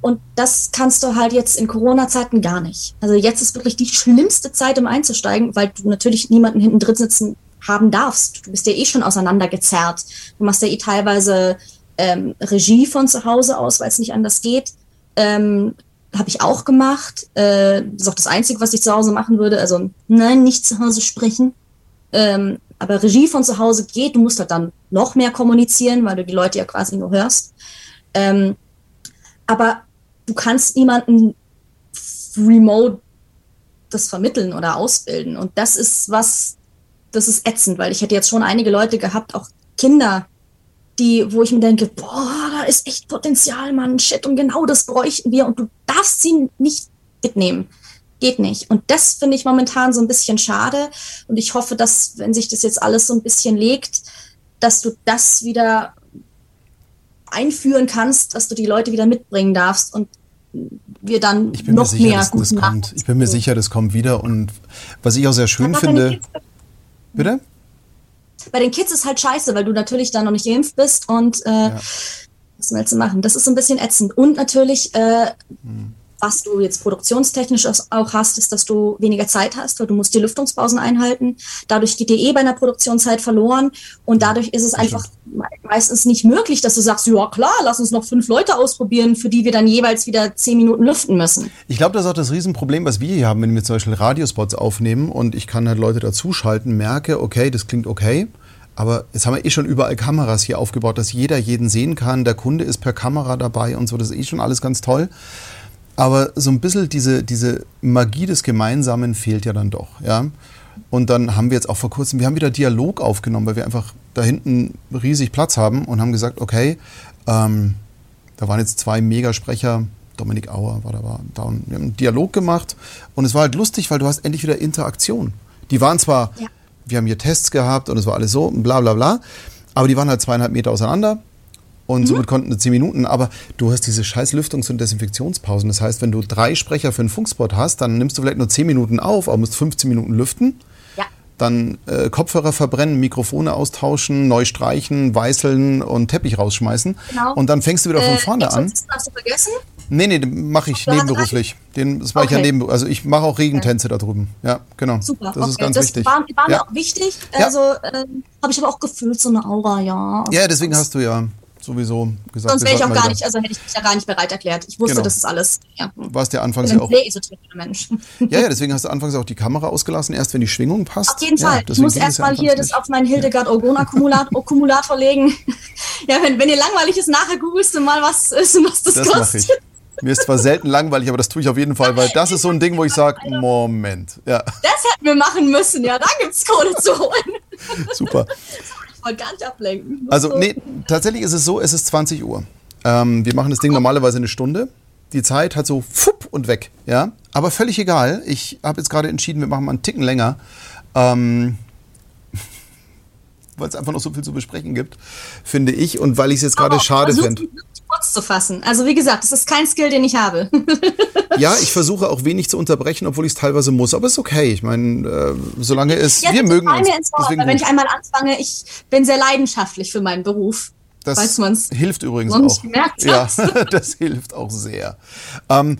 Und das kannst du halt jetzt in Corona-Zeiten gar nicht. Also jetzt ist wirklich die schlimmste Zeit, um einzusteigen, weil du natürlich niemanden hinten drin sitzen haben darfst. Du bist ja eh schon auseinandergezerrt. Du machst ja eh teilweise ähm, Regie von zu Hause aus, weil es nicht anders geht. Ähm, habe ich auch gemacht. Äh, ist auch das Einzige, was ich zu Hause machen würde. Also nein, nicht zu Hause sprechen. Ähm, aber Regie von zu Hause geht. Du musst halt dann noch mehr kommunizieren, weil du die Leute ja quasi nur hörst. Ähm, aber du kannst niemanden remote das vermitteln oder ausbilden. Und das ist was, das ist ätzend, weil ich hätte jetzt schon einige Leute gehabt, auch Kinder, die, wo ich mir denke, boah, da ist echt Potenzial, Mann, shit, und genau das bräuchten wir und du darfst sie nicht mitnehmen. Geht nicht. Und das finde ich momentan so ein bisschen schade. Und ich hoffe, dass, wenn sich das jetzt alles so ein bisschen legt, dass du das wieder einführen kannst, dass du die Leute wieder mitbringen darfst und wir dann noch sicher, mehr dass, das kommt. Ich bin mir sicher, das kommt wieder. Und was ich auch sehr schön finde. Bitte? Bei den Kids ist halt scheiße, weil du natürlich da noch nicht geimpft bist und äh, ja. was willst du machen? Das ist so ein bisschen ätzend. Und natürlich, äh, hm. Was du jetzt produktionstechnisch auch hast, ist, dass du weniger Zeit hast, weil du musst die Lüftungspausen einhalten. Dadurch geht dir eh bei einer Produktionszeit verloren und dadurch ist es einfach meistens nicht möglich, dass du sagst, ja klar, lass uns noch fünf Leute ausprobieren, für die wir dann jeweils wieder zehn Minuten lüften müssen. Ich glaube, das ist auch das Riesenproblem, was wir hier haben, wenn wir zum Beispiel Radiospots aufnehmen und ich kann halt Leute dazuschalten, merke, okay, das klingt okay, aber jetzt haben wir eh schon überall Kameras hier aufgebaut, dass jeder jeden sehen kann. Der Kunde ist per Kamera dabei und so. Das ist eh schon alles ganz toll. Aber so ein bisschen diese, diese Magie des Gemeinsamen fehlt ja dann doch. Ja? Und dann haben wir jetzt auch vor kurzem, wir haben wieder Dialog aufgenommen, weil wir einfach da hinten riesig Platz haben und haben gesagt, okay, ähm, da waren jetzt zwei Megasprecher, Dominik Auer war da, war da und wir haben einen Dialog gemacht und es war halt lustig, weil du hast endlich wieder Interaktion. Die waren zwar ja wir haben hier Tests gehabt und es war alles so und bla bla bla. Aber die waren halt zweieinhalb Meter auseinander und mhm. somit konnten zehn Minuten. Aber du hast diese scheiß Lüftungs- und Desinfektionspausen. Das heißt, wenn du drei Sprecher für einen Funkspot hast, dann nimmst du vielleicht nur zehn Minuten auf, aber musst 15 Minuten lüften. Ja. Dann äh, Kopfhörer verbrennen, Mikrofone austauschen, neu streichen, weißeln und Teppich rausschmeißen. Genau. Und dann fängst du wieder von äh, vorne an. Hast du vergessen? Nee, nee, den mache ich nebenberuflich. Den, das mache okay. ich ja neben, also ich mache auch Regentänze da drüben. Ja, genau. Super. Das okay. ist ganz das wichtig. War, war mir ja. auch wichtig. Also äh, habe ich aber auch gefühlt so eine Aura, ja. Also ja, deswegen hast du ja sowieso gesagt. Sonst wäre ich auch gar nicht, also hätte ich mich ja gar nicht bereit erklärt. Ich wusste, genau. das ist alles. Ja. Warst ja anfangs ja auch. Sehr esoterischer Mensch. [laughs] Ja, ja, deswegen hast du anfangs auch die Kamera ausgelassen, erst wenn die Schwingung passt. Auf jeden Fall. ich muss erstmal hier das auf meinen Hildegard Orgon [laughs] Akkumulator legen. [laughs] ja, wenn, wenn ihr langweilig ist, nachher googelst du mal, was, was das, das kostet. Mir ist zwar selten langweilig, aber das tue ich auf jeden Fall, weil das ist so ein Ding, wo ich sage, Moment. Ja. Das hätten wir machen müssen, ja, da gibt es Kohle zu holen. Super. Wollte gar nicht ablenken. Also, nee, tatsächlich ist es so, es ist 20 Uhr. Ähm, wir machen das Ding normalerweise eine Stunde. Die Zeit hat so fupp und weg, ja. Aber völlig egal. Ich habe jetzt gerade entschieden, wir machen mal einen Ticken länger. Ähm, [laughs] weil es einfach noch so viel zu besprechen gibt, finde ich. Und weil ich es jetzt gerade schade finde kurz zu fassen. Also wie gesagt, das ist kein Skill, den ich habe. [laughs] ja, ich versuche auch wenig zu unterbrechen, obwohl ich es teilweise muss. Aber es ist okay. Ich meine, äh, solange es ja, wir mögen uns. Mir ins Wort, wenn ich einmal anfange, ich bin sehr leidenschaftlich für meinen Beruf. Das hilft übrigens auch. Gemerkt ja, [laughs] das hilft auch sehr. Ähm,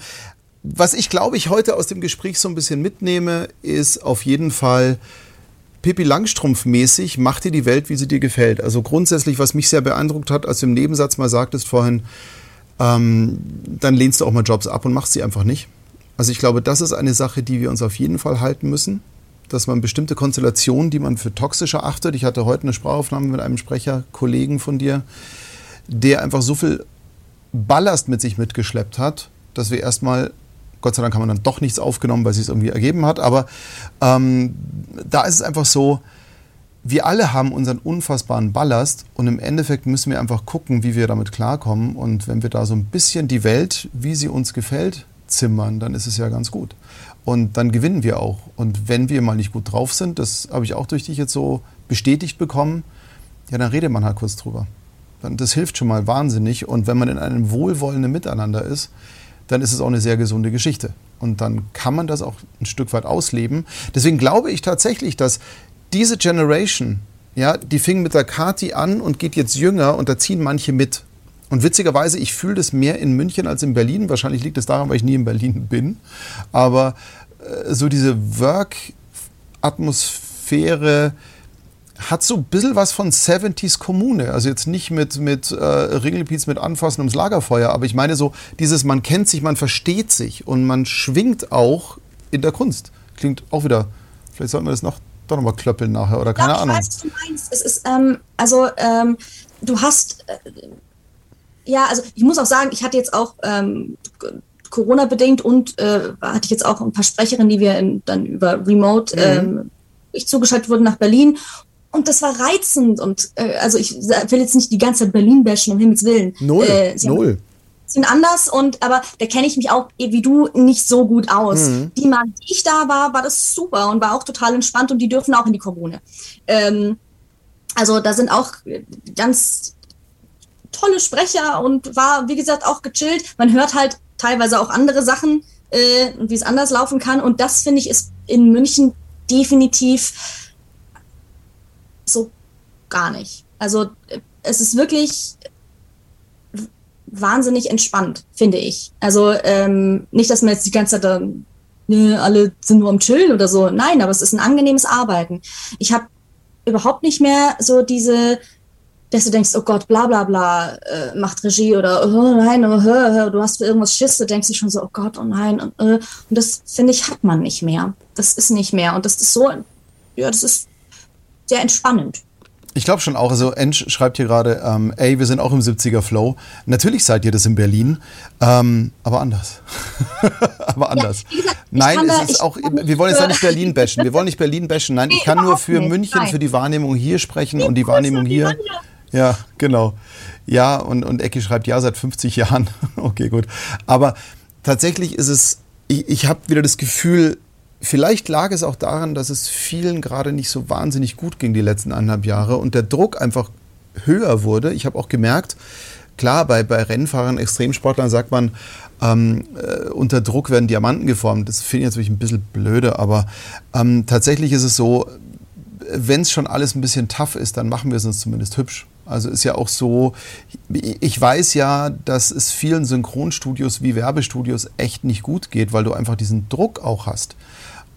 was ich glaube ich heute aus dem Gespräch so ein bisschen mitnehme, ist auf jeden Fall Pippi Langstrumpf-mäßig, mach dir die Welt, wie sie dir gefällt. Also grundsätzlich, was mich sehr beeindruckt hat, als du im Nebensatz mal sagtest vorhin, ähm, dann lehnst du auch mal Jobs ab und machst sie einfach nicht. Also ich glaube, das ist eine Sache, die wir uns auf jeden Fall halten müssen, dass man bestimmte Konstellationen, die man für toxisch erachtet, ich hatte heute eine Sprachaufnahme mit einem Sprecher, Kollegen von dir, der einfach so viel Ballast mit sich mitgeschleppt hat, dass wir erstmal Gott sei Dank haben wir dann doch nichts aufgenommen, weil es sich irgendwie ergeben hat. Aber ähm, da ist es einfach so, wir alle haben unseren unfassbaren Ballast und im Endeffekt müssen wir einfach gucken, wie wir damit klarkommen. Und wenn wir da so ein bisschen die Welt, wie sie uns gefällt, zimmern, dann ist es ja ganz gut. Und dann gewinnen wir auch. Und wenn wir mal nicht gut drauf sind, das habe ich auch durch dich jetzt so bestätigt bekommen, ja, dann redet man halt kurz drüber. Das hilft schon mal wahnsinnig. Und wenn man in einem wohlwollenden Miteinander ist, dann ist es auch eine sehr gesunde Geschichte. Und dann kann man das auch ein Stück weit ausleben. Deswegen glaube ich tatsächlich, dass diese Generation Ja, die fing mit der Kati an und geht jetzt jünger und da ziehen manche mit. Und witzigerweise, ich fühle das mehr in München als in Berlin. Wahrscheinlich liegt es daran, weil ich nie in Berlin bin. Aber äh, so diese Work-Atmosphäre hat so ein bisschen was von 70s Kommune. Also jetzt nicht mit, mit äh, Ringelpiez mit Anfassen ums Lagerfeuer, aber ich meine so dieses, man kennt sich, man versteht sich und man schwingt auch in der Kunst. Klingt auch wieder, vielleicht sollten wir das noch doch nochmal klöppeln nachher oder keine ja, ich Ahnung. Weiß, was du meinst. Es ist, ähm, also ähm, du hast, äh, ja, also ich muss auch sagen, ich hatte jetzt auch ähm, Corona-bedingt und äh, hatte ich jetzt auch ein paar Sprecherinnen, die wir in, dann über Remote mhm. ähm, ich zugeschaltet wurden nach Berlin und das war reizend und äh, also ich will jetzt nicht die ganze Zeit Berlin bashen, um Himmels Willen. Null, äh, null. Sind anders und aber da kenne ich mich auch eh wie du nicht so gut aus. Mhm. Die Mal, die ich da war, war das super und war auch total entspannt und die dürfen auch in die Kommune. Ähm, also da sind auch ganz tolle Sprecher und war, wie gesagt, auch gechillt. Man hört halt teilweise auch andere Sachen, äh, wie es anders laufen kann. Und das finde ich ist in München definitiv so gar nicht. Also es ist wirklich wahnsinnig entspannt, finde ich. Also ähm, nicht, dass man jetzt die ganze Zeit da, ne, alle sind nur am Chillen oder so. Nein, aber es ist ein angenehmes Arbeiten. Ich habe überhaupt nicht mehr so diese, dass du denkst, oh Gott, bla bla bla, äh, macht Regie oder oh nein, oh, oh, oh, du hast für irgendwas Schiss, du denkst dir schon so, oh Gott, oh nein. Und, äh, und das, finde ich, hat man nicht mehr. Das ist nicht mehr. Und das ist so, ja, das ist sehr entspannend. Ich glaube schon auch. Also Ensch schreibt hier gerade, ähm, ey, wir sind auch im 70er Flow. Natürlich seid ihr das in Berlin, ähm, aber anders. [laughs] aber anders. Ja, gesagt, Nein, es ist auch, wir wollen jetzt auch nicht Berlin [laughs] bashen. Wir wollen nicht Berlin bashen. Nein, nee, ich kann nur für nicht. München, Nein. für die Wahrnehmung hier sprechen nee, und die Wahrnehmung hier. Ja, genau. Ja, und, und Ecki schreibt ja seit 50 Jahren. [laughs] okay, gut. Aber tatsächlich ist es, ich, ich habe wieder das Gefühl, Vielleicht lag es auch daran, dass es vielen gerade nicht so wahnsinnig gut ging die letzten eineinhalb Jahre und der Druck einfach höher wurde. Ich habe auch gemerkt, klar, bei, bei Rennfahrern, Extremsportlern sagt man, ähm, äh, unter Druck werden Diamanten geformt. Das finde ich natürlich ein bisschen blöde, aber ähm, tatsächlich ist es so, wenn es schon alles ein bisschen tough ist, dann machen wir es uns zumindest hübsch. Also ist ja auch so, ich weiß ja, dass es vielen Synchronstudios wie Werbestudios echt nicht gut geht, weil du einfach diesen Druck auch hast.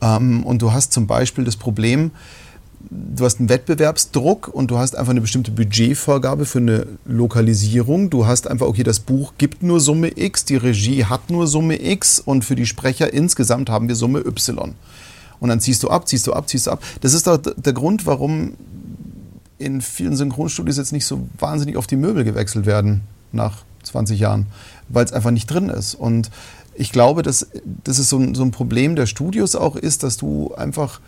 Ähm, und du hast zum Beispiel das Problem, du hast einen Wettbewerbsdruck und du hast einfach eine bestimmte Budgetvorgabe für eine Lokalisierung. Du hast einfach, okay, das Buch gibt nur Summe X, die Regie hat nur Summe X und für die Sprecher insgesamt haben wir Summe Y. Und dann ziehst du ab, ziehst du ab, ziehst du ab. Das ist doch der Grund, warum in vielen Synchronstudios jetzt nicht so wahnsinnig auf die Möbel gewechselt werden nach 20 Jahren, weil es einfach nicht drin ist. Und ich glaube, dass, dass es so ein, so ein Problem der Studios auch ist, dass du einfach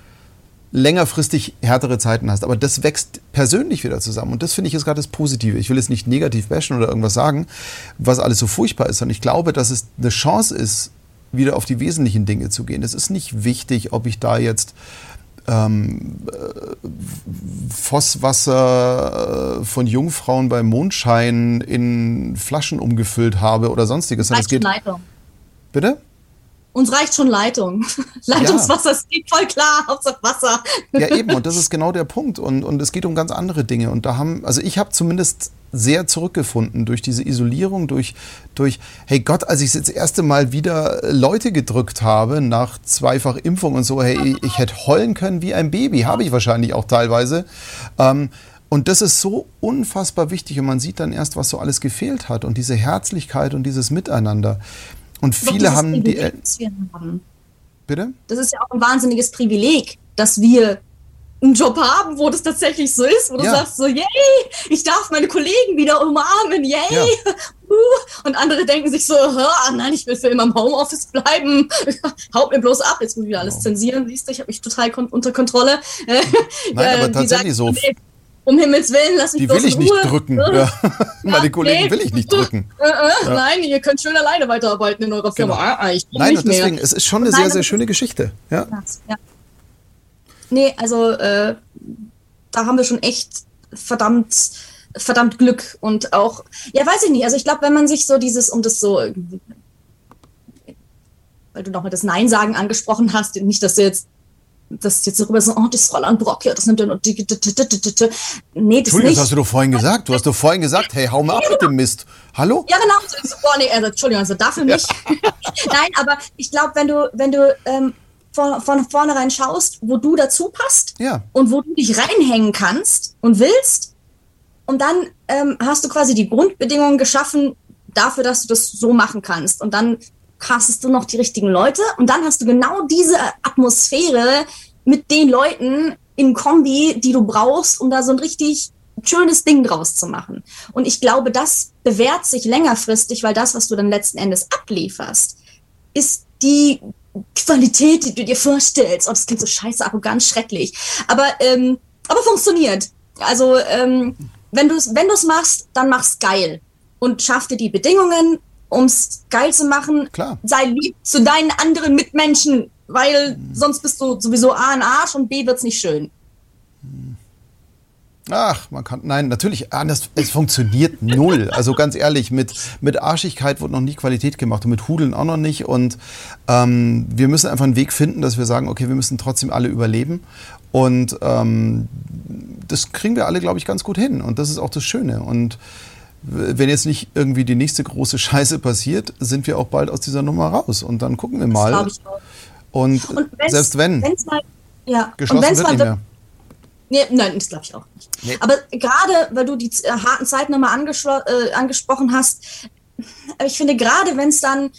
längerfristig härtere Zeiten hast. Aber das wächst persönlich wieder zusammen. Und das finde ich ist gerade das Positive. Ich will jetzt nicht negativ bashen oder irgendwas sagen, was alles so furchtbar ist, sondern ich glaube, dass es eine Chance ist, wieder auf die wesentlichen Dinge zu gehen. Es ist nicht wichtig, ob ich da jetzt ähm, äh, Fosswasser äh, von Jungfrauen beim Mondschein in Flaschen umgefüllt habe oder sonstiges. Es geht, Leitung. Bitte? Uns reicht schon Leitung. [laughs] Leitungswasser, ja. es geht voll klar, Hauptsache Wasser. Ja, eben, und das ist genau der Punkt. Und, und es geht um ganz andere Dinge. Und da haben, also ich habe zumindest sehr zurückgefunden durch diese Isolierung, durch, durch, hey Gott, als ich das erste Mal wieder Leute gedrückt habe nach zweifach Impfung und so, hey, ich hätte heulen können wie ein Baby, habe ich wahrscheinlich auch teilweise. Ähm, und das ist so unfassbar wichtig und man sieht dann erst, was so alles gefehlt hat und diese Herzlichkeit und dieses Miteinander. Und viele haben die haben. Bitte? Das ist ja auch ein wahnsinniges Privileg, dass wir einen Job haben, wo das tatsächlich so ist, wo du ja. sagst so, yay, ich darf meine Kollegen wieder umarmen, yay. Ja. [laughs] Und andere denken sich so, nein, ich will für immer im Homeoffice bleiben. [laughs] Haut mir bloß ab, jetzt muss ich wieder alles genau. zensieren, siehst du, ich habe mich total kon unter Kontrolle. [laughs] Nein, aber tatsächlich sagen, so. Um Himmels Willen, lass mich Die will ich nicht drücken. Ja. [laughs] Meine Kollegen nee. will ich nicht drücken. Äh, äh, nein, ihr könnt schön alleine weiterarbeiten in eurer Firma. Genau. Ah, ich nein, nicht deswegen, mehr. es ist schon eine nein, sehr, sehr schöne Geschichte. Ja. ja. Nee, also äh, da haben wir schon echt verdammt verdammt Glück und auch, ja, weiß ich nicht. Also ich glaube, wenn man sich so dieses, um das so, weil du nochmal das Nein sagen angesprochen hast, nicht, dass du jetzt das jetzt darüber so, oh, das Roland Brock, ja, das nimmt dann und die, nee, das nicht. das hast du doch vorhin gesagt. Du hast doch vorhin gesagt, hey, hau mal ab mit dem Mist. Hallo? Ja, genau. So, boah, nee, also, Entschuldigung, also dafür nicht. [laughs] Nein, aber ich glaube, wenn du, wenn du ähm, von, von vornherein schaust, wo du dazu passt ja. und wo du dich reinhängen kannst und willst, und dann ähm, hast du quasi die Grundbedingungen geschaffen dafür, dass du das so machen kannst. Und dann castest du noch die richtigen Leute und dann hast du genau diese Atmosphäre mit den Leuten in Kombi, die du brauchst, um da so ein richtig schönes Ding draus zu machen. Und ich glaube, das bewährt sich längerfristig, weil das, was du dann letzten Endes ablieferst, ist die Qualität, die du dir vorstellst. Oh, das klingt so scheiße, arrogant, schrecklich. Aber, ähm, aber funktioniert. Also, ähm, wenn du es wenn machst, dann mach's geil. Und schaff dir die Bedingungen, um es geil zu machen. Klar. Sei lieb zu deinen anderen Mitmenschen, weil mhm. sonst bist du sowieso A ein Arsch und B wird's nicht schön. Ach, man kann, nein, natürlich, anders, es funktioniert null. Also ganz ehrlich, mit, mit Arschigkeit wird noch nie Qualität gemacht und mit Hudeln auch noch nicht. Und ähm, wir müssen einfach einen Weg finden, dass wir sagen, okay, wir müssen trotzdem alle überleben. Und ähm, das kriegen wir alle, glaube ich, ganz gut hin. Und das ist auch das Schöne. Und wenn jetzt nicht irgendwie die nächste große Scheiße passiert, sind wir auch bald aus dieser Nummer raus. Und dann gucken wir mal. Das ich auch. Und, und selbst wenn, mal, ja. geschlossen wird nicht mehr. Nee, nein, das glaube ich auch nicht. Nee. Aber gerade, weil du die äh, harten Zeiten nochmal äh, angesprochen hast, ich finde, gerade wenn es dann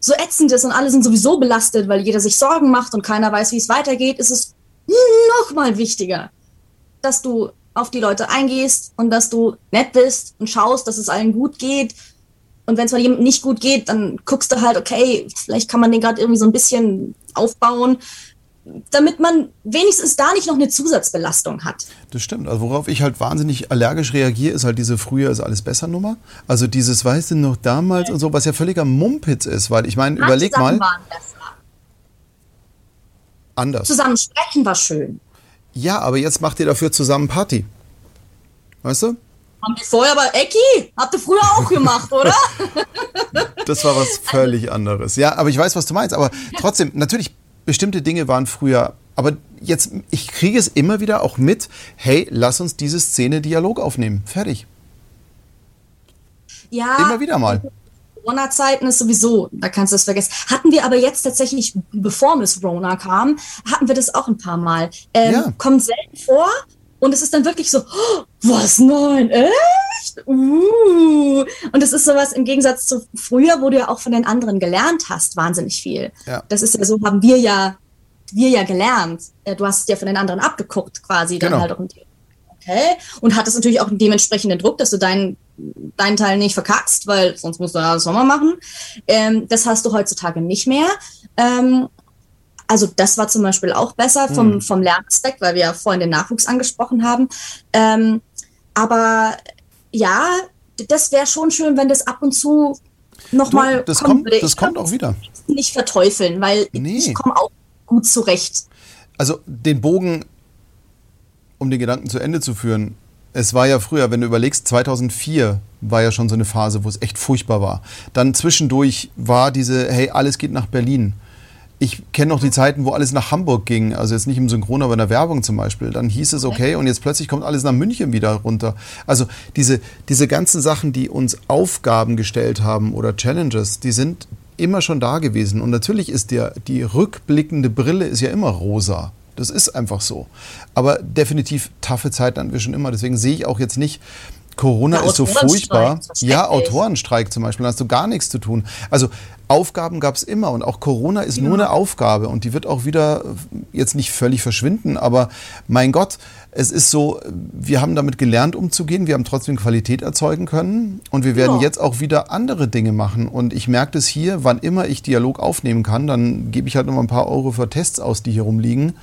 so ätzend ist und alle sind sowieso belastet, weil jeder sich Sorgen macht und keiner weiß, wie es weitergeht, ist es noch mal wichtiger, dass du auf die Leute eingehst und dass du nett bist und schaust, dass es allen gut geht. Und wenn es mal jemandem nicht gut geht, dann guckst du halt, okay, vielleicht kann man den gerade irgendwie so ein bisschen aufbauen damit man wenigstens da nicht noch eine Zusatzbelastung hat. Das stimmt. Also worauf ich halt wahnsinnig allergisch reagiere, ist halt diese früher ist alles besser Nummer. Also dieses, weißt du noch damals und so, was ja völliger Mumpitz ist, weil ich meine, überleg mal. Waren besser. Anders. Zusammen sprechen war schön. Ja, aber jetzt macht ihr dafür zusammen Party. Weißt du? Haben die vorher aber Ecki? Habt ihr früher auch gemacht, oder? [laughs] [laughs] das war was völlig anderes. Ja, aber ich weiß, was du meinst. Aber trotzdem, natürlich bestimmte Dinge waren früher, aber jetzt, ich kriege es immer wieder auch mit, hey, lass uns diese Szene Dialog aufnehmen. Fertig. Ja. Immer wieder mal. Corona-Zeiten ist sowieso, da kannst du es vergessen. Hatten wir aber jetzt tatsächlich, bevor Miss Rona kam, hatten wir das auch ein paar Mal. Ähm, ja. Kommt selten vor und es ist dann wirklich so, oh, was, nein, echt? Uh. Und es ist sowas im Gegensatz zu früher, wo du ja auch von den anderen gelernt hast, wahnsinnig viel. Ja. Das ist ja so, haben wir ja, wir ja gelernt. Äh, du hast ja von den anderen abgeguckt quasi. Dann genau. halt auch okay. Und hattest natürlich auch einen dementsprechenden Druck, dass du deinen, deinen Teil nicht verkackst, weil sonst musst du alles nochmal machen. Ähm, das hast du heutzutage nicht mehr. Ähm, also das war zum Beispiel auch besser vom, mhm. vom Lernaspekt, weil wir ja vorhin den Nachwuchs angesprochen haben. Ähm, aber ja, das wäre schon schön, wenn das ab und zu nochmal das kommt. Würde. Das kommt auch wieder. Nicht verteufeln, weil nee. ich komme auch gut zurecht. Also den Bogen, um den Gedanken zu Ende zu führen, es war ja früher, wenn du überlegst, 2004 war ja schon so eine Phase, wo es echt furchtbar war. Dann zwischendurch war diese, hey, alles geht nach Berlin ich kenne noch die Zeiten, wo alles nach Hamburg ging, also jetzt nicht im Synchron, aber in der Werbung zum Beispiel. Dann hieß es okay und jetzt plötzlich kommt alles nach München wieder runter. Also diese, diese ganzen Sachen, die uns Aufgaben gestellt haben oder Challenges, die sind immer schon da gewesen. Und natürlich ist der, die rückblickende Brille ist ja immer rosa. Das ist einfach so. Aber definitiv taffe Zeiten hatten wir schon immer. Deswegen sehe ich auch jetzt nicht, Corona ist so furchtbar. Ja, Autorenstreik zum Beispiel, da hast du gar nichts zu tun. Also Aufgaben gab es immer und auch Corona ist ja. nur eine Aufgabe und die wird auch wieder jetzt nicht völlig verschwinden, aber mein Gott, es ist so, wir haben damit gelernt umzugehen, wir haben trotzdem Qualität erzeugen können und wir werden ja. jetzt auch wieder andere Dinge machen und ich merke das hier, wann immer ich Dialog aufnehmen kann, dann gebe ich halt noch mal ein paar Euro für Tests aus, die hier rumliegen.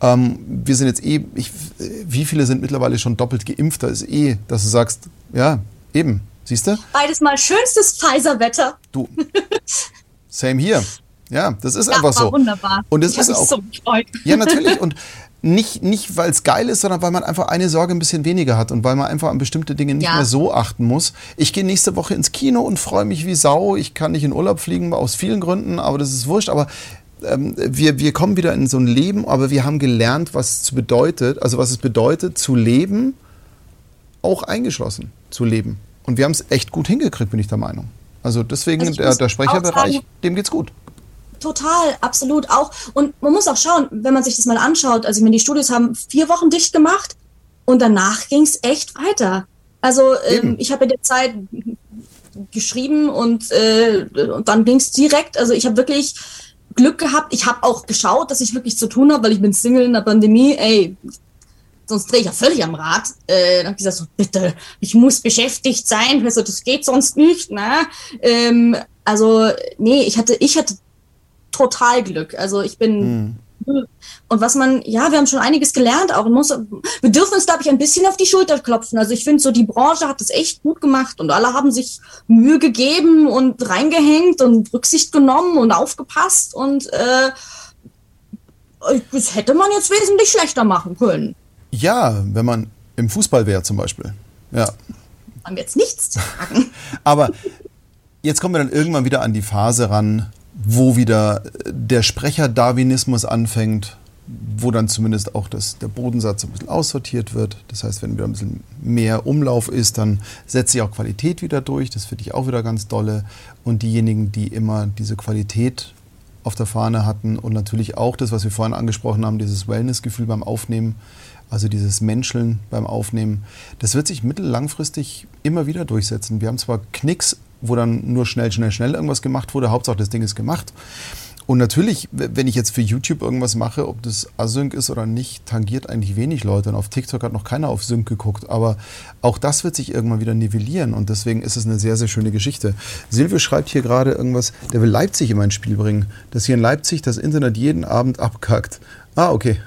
Ähm, wir sind jetzt eh, ich, wie viele sind mittlerweile schon doppelt geimpft? Da ist eh, dass du sagst, ja, eben, Siehst du? Beides mal schönstes Pfizer-Wetter. Du. Same hier. Ja, das ist ja, einfach so. Wunderbar. Und das ich ist auch. So ja, natürlich. Und nicht, nicht weil es geil ist, sondern weil man einfach eine Sorge ein bisschen weniger hat und weil man einfach an bestimmte Dinge nicht ja. mehr so achten muss. Ich gehe nächste Woche ins Kino und freue mich wie Sau. Ich kann nicht in Urlaub fliegen, aus vielen Gründen, aber das ist wurscht. Aber ähm, wir, wir kommen wieder in so ein Leben, aber wir haben gelernt, was es bedeutet, also was es bedeutet, zu leben, auch eingeschlossen zu leben. Und wir haben es echt gut hingekriegt, bin ich der Meinung. Also deswegen, also der, der Sprecherbereich, sagen, dem geht's gut. Total, absolut auch. Und man muss auch schauen, wenn man sich das mal anschaut, also ich meine, die Studios haben vier Wochen dicht gemacht und danach ging es echt weiter. Also ähm, ich habe in der Zeit geschrieben und, äh, und dann ging es direkt. Also ich habe wirklich Glück gehabt. Ich habe auch geschaut, dass ich wirklich zu tun habe, weil ich bin Single in der Pandemie. Ey, sonst drehe ich ja völlig am Rad. Äh, dann habe ich gesagt, so, bitte, ich muss beschäftigt sein. Also das geht sonst nicht. Ne? Ähm, also nee, ich hatte, ich hatte total Glück. Also ich bin hm. Und was man, ja, wir haben schon einiges gelernt auch. Muss, wir dürfen uns, glaube ich, ein bisschen auf die Schulter klopfen. Also ich finde so, die Branche hat es echt gut gemacht und alle haben sich Mühe gegeben und reingehängt und Rücksicht genommen und aufgepasst und äh, das hätte man jetzt wesentlich schlechter machen können. Ja, wenn man im Fußball wäre zum Beispiel. Ja. Haben wir jetzt nichts zu sagen. [laughs] Aber jetzt kommen wir dann irgendwann wieder an die Phase ran, wo wieder der Sprecher-Darwinismus anfängt, wo dann zumindest auch das, der Bodensatz ein bisschen aussortiert wird. Das heißt, wenn wieder ein bisschen mehr Umlauf ist, dann setzt sich auch Qualität wieder durch. Das finde ich auch wieder ganz dolle. Und diejenigen, die immer diese Qualität auf der Fahne hatten und natürlich auch das, was wir vorhin angesprochen haben, dieses Wellness-Gefühl beim Aufnehmen, also dieses Menscheln beim Aufnehmen, das wird sich mittellangfristig immer wieder durchsetzen. Wir haben zwar Knicks wo dann nur schnell, schnell, schnell irgendwas gemacht wurde. Hauptsache, das Ding ist gemacht. Und natürlich, wenn ich jetzt für YouTube irgendwas mache, ob das Async ist oder nicht, tangiert eigentlich wenig Leute. Und auf TikTok hat noch keiner auf Sync geguckt. Aber auch das wird sich irgendwann wieder nivellieren. Und deswegen ist es eine sehr, sehr schöne Geschichte. Silvio schreibt hier gerade irgendwas, der will Leipzig in mein Spiel bringen. Dass hier in Leipzig das Internet jeden Abend abkackt. Ah, okay.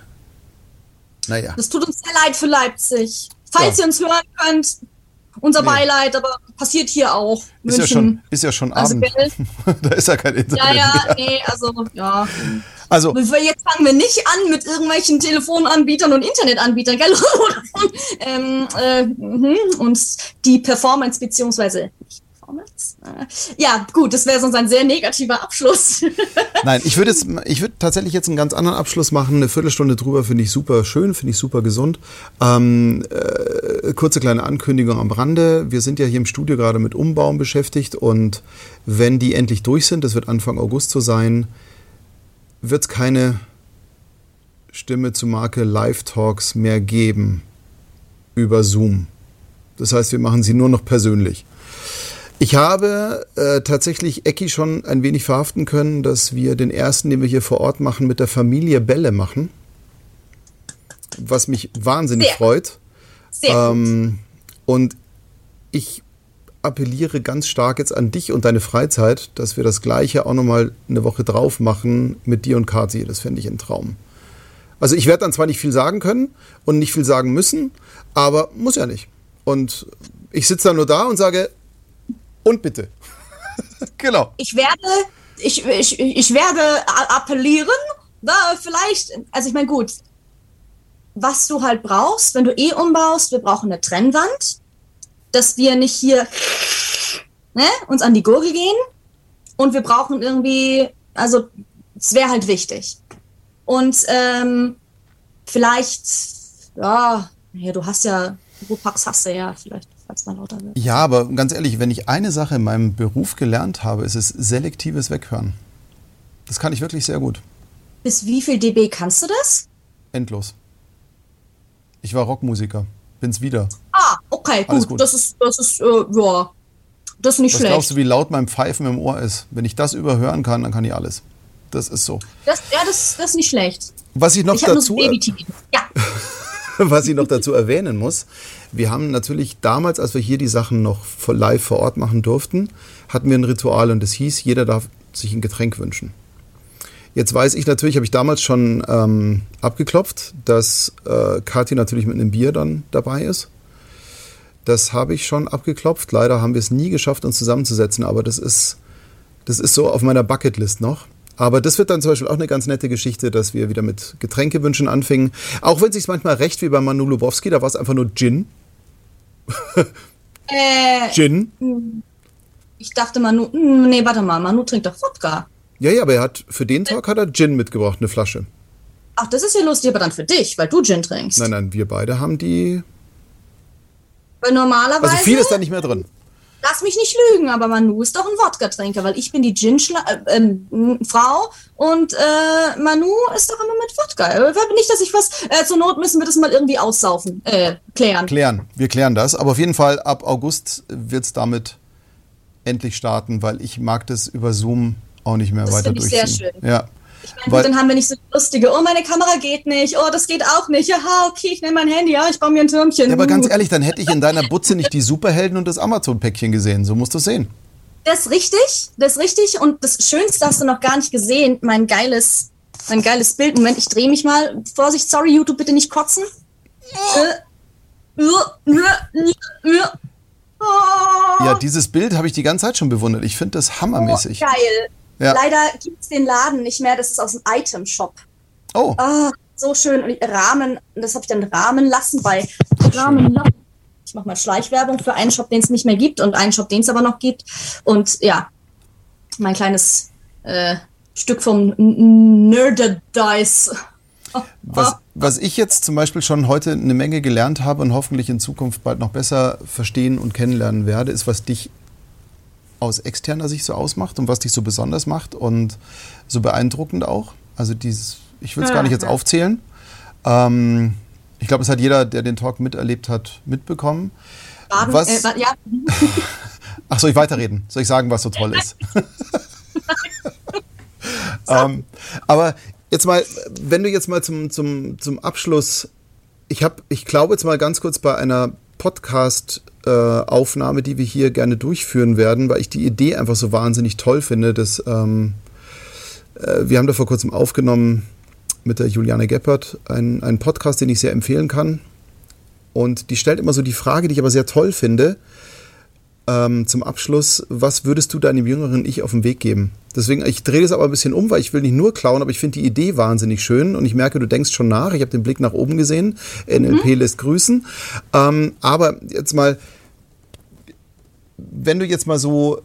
Naja. Das tut uns sehr leid für Leipzig. Falls ja. ihr uns hören könnt, unser nee. Beileid, aber passiert hier auch. Ist ja schon, ist ja schon also Abend. [laughs] da ist ja kein Internet. Ja, ja, nee, also, ja. Also, jetzt fangen wir nicht an mit irgendwelchen Telefonanbietern und Internetanbietern, gell? [laughs] ähm, äh, mhm. und die Performance beziehungsweise Performance. Äh, ja, gut, das wäre sonst ein sehr negativer Abschluss. [laughs] Nein, ich würde würde tatsächlich jetzt einen ganz anderen Abschluss machen. Eine Viertelstunde drüber finde ich super schön, finde ich super gesund. Ähm, äh, kurze kleine Ankündigung am Rande. Wir sind ja hier im Studio gerade mit Umbauen beschäftigt und wenn die endlich durch sind, das wird Anfang August so sein, wird es keine Stimme zu Marke Live-Talks mehr geben über Zoom. Das heißt, wir machen sie nur noch persönlich. Ich habe äh, tatsächlich Ecki schon ein wenig verhaften können, dass wir den ersten, den wir hier vor Ort machen, mit der Familie Bälle machen. Was mich wahnsinnig Sehr. freut. Sehr ähm, und ich appelliere ganz stark jetzt an dich und deine Freizeit, dass wir das Gleiche auch nochmal eine Woche drauf machen mit dir und Kati. Das fände ich ein Traum. Also ich werde dann zwar nicht viel sagen können und nicht viel sagen müssen, aber muss ja nicht. Und ich sitze dann nur da und sage, und bitte. [laughs] genau. Ich werde, ich, ich, ich werde appellieren, da vielleicht, also ich meine, gut, was du halt brauchst, wenn du eh umbaust, wir brauchen eine Trennwand, dass wir nicht hier ne, uns an die Gurgel gehen und wir brauchen irgendwie, also es wäre halt wichtig. Und ähm, vielleicht, ja, ja, du hast ja, Rupax hast du ja vielleicht falls man lauter wird. Ja, aber ganz ehrlich, wenn ich eine Sache in meinem Beruf gelernt habe, ist es selektives Weghören. Das kann ich wirklich sehr gut. Bis wie viel dB kannst du das? Endlos. Ich war Rockmusiker. Bin's wieder. Ah, okay, gut. gut. Das ist, das ist, äh, ja. Das ist nicht Was schlecht. glaubst du, wie laut mein Pfeifen im Ohr ist? Wenn ich das überhören kann, dann kann ich alles. Das ist so. Das, ja, das, das ist nicht schlecht. Was ich noch ich dazu. Ja. [laughs] [laughs] was ich noch dazu erwähnen muss, wir haben natürlich damals, als wir hier die Sachen noch live vor Ort machen durften, hatten wir ein Ritual und das hieß, jeder darf sich ein Getränk wünschen. Jetzt weiß ich natürlich, habe ich damals schon ähm, abgeklopft, dass äh, Kathi natürlich mit einem Bier dann dabei ist. Das habe ich schon abgeklopft. Leider haben wir es nie geschafft, uns zusammenzusetzen, aber das ist, das ist so auf meiner Bucketlist noch. Aber das wird dann zum Beispiel auch eine ganz nette Geschichte, dass wir wieder mit Getränkewünschen anfingen. Auch wenn es sich manchmal recht wie bei Manu Lubowski, da war es einfach nur Gin. [laughs] äh, Gin? Ich dachte Manu, hm, nee, warte mal, Manu trinkt doch Wodka. Ja, ja, aber er hat für den Tag hat er Gin mitgebracht, eine Flasche. Ach, das ist ja lustig, aber dann für dich, weil du Gin trinkst. Nein, nein, wir beide haben die. Weil normalerweise. Also viel ist da nicht mehr drin. Lass mich nicht lügen, aber Manu ist doch ein Wodka-Trinker, weil ich bin die Gin-Frau äh, äh, und äh, Manu ist doch immer mit Wodka. Äh, nicht, dass ich was. Äh, zur Not müssen wir das mal irgendwie aussaufen, äh, klären. Klären, wir klären das. Aber auf jeden Fall ab August wird es damit endlich starten, weil ich mag das über Zoom auch nicht mehr das weiter ich durchziehen. Sehr schön. Ja. Ich meine, dann haben wir nicht so lustige, oh, meine Kamera geht nicht, oh, das geht auch nicht, ja, okay, ich nehme mein Handy, ja, ich baue mir ein Türmchen. Ja, aber ganz ehrlich, dann hätte ich in deiner Butze nicht die Superhelden und das Amazon-Päckchen gesehen. So musst du es sehen. Das ist richtig, das ist richtig. Und das Schönste hast du noch gar nicht gesehen, mein geiles, mein geiles Bild. Moment, ich drehe mich mal. Vorsicht, sorry, YouTube, bitte nicht kotzen. Ja, dieses Bild habe ich die ganze Zeit schon bewundert. Ich finde das hammermäßig. Oh, geil. Ja. Leider gibt es den Laden nicht mehr. Das ist aus dem Item-Shop. Oh. Ah, so schön. Und Rahmen, das habe ich dann Rahmen lassen bei Rahmen Ich mache mal Schleichwerbung für einen Shop, den es nicht mehr gibt und einen Shop, den es aber noch gibt. Und ja, mein kleines äh, Stück vom Nerdedice. Was, [laughs] was ich jetzt zum Beispiel schon heute eine Menge gelernt habe und hoffentlich in Zukunft bald noch besser verstehen und kennenlernen werde, ist, was dich aus externer Sicht so ausmacht und was dich so besonders macht und so beeindruckend auch. Also dieses, ich will es ja, gar nicht jetzt aufzählen. Ähm, ich glaube, es hat jeder, der den Talk miterlebt hat, mitbekommen. Baden, was, äh, ja. [laughs] Ach, soll ich weiterreden? Soll ich sagen, was so toll ist? [laughs] ähm, aber jetzt mal, wenn du jetzt mal zum, zum, zum Abschluss, ich habe, ich glaube jetzt mal ganz kurz bei einer Podcast-Aufnahme, äh, die wir hier gerne durchführen werden, weil ich die Idee einfach so wahnsinnig toll finde. Dass, ähm, äh, wir haben da vor kurzem aufgenommen mit der Juliane Geppert einen, einen Podcast, den ich sehr empfehlen kann. Und die stellt immer so die Frage, die ich aber sehr toll finde, ähm, zum Abschluss, was würdest du deinem jüngeren Ich auf den Weg geben? Deswegen, ich drehe das aber ein bisschen um, weil ich will nicht nur klauen, aber ich finde die Idee wahnsinnig schön und ich merke, du denkst schon nach. Ich habe den Blick nach oben gesehen. NLP mhm. lässt grüßen. Ähm, aber jetzt mal, wenn du jetzt mal so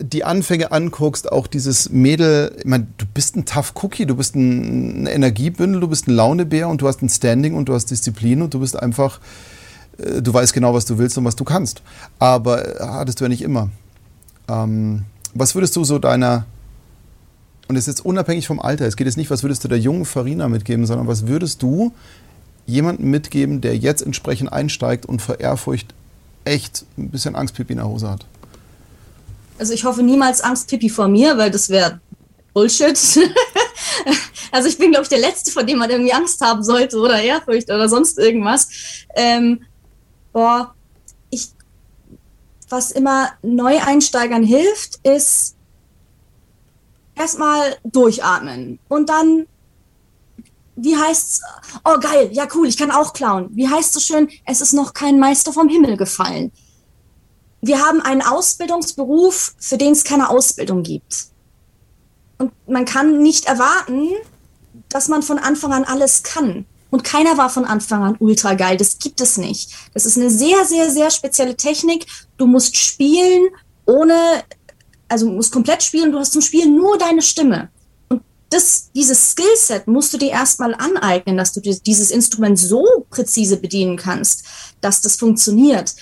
die Anfänge anguckst, auch dieses Mädel, ich meine, du bist ein Tough Cookie, du bist ein Energiebündel, du bist ein Launebär und du hast ein Standing und du hast Disziplin und du bist einfach, äh, du weißt genau, was du willst und was du kannst. Aber äh, hattest du ja nicht immer. Ähm, was würdest du so deiner, und es ist jetzt unabhängig vom Alter, es geht jetzt nicht, was würdest du der jungen Farina mitgeben, sondern was würdest du jemandem mitgeben, der jetzt entsprechend einsteigt und vor Ehrfurcht echt ein bisschen Angstpipi in der Hose hat? Also ich hoffe niemals Angstpipi vor mir, weil das wäre Bullshit. [laughs] also ich bin, glaube ich, der Letzte, vor dem man irgendwie Angst haben sollte oder Ehrfurcht oder sonst irgendwas. Ähm, boah, was immer Neueinsteigern hilft, ist erstmal durchatmen und dann wie heißt's? Oh geil, ja cool, ich kann auch klauen. Wie heißt so schön? Es ist noch kein Meister vom Himmel gefallen. Wir haben einen Ausbildungsberuf, für den es keine Ausbildung gibt. Und man kann nicht erwarten, dass man von Anfang an alles kann. Und keiner war von Anfang an ultra geil. Das gibt es nicht. Das ist eine sehr, sehr, sehr spezielle Technik. Du musst spielen ohne, also musst komplett spielen. Du hast zum Spielen nur deine Stimme. Das, dieses Skillset musst du dir erstmal aneignen, dass du dieses Instrument so präzise bedienen kannst, dass das funktioniert.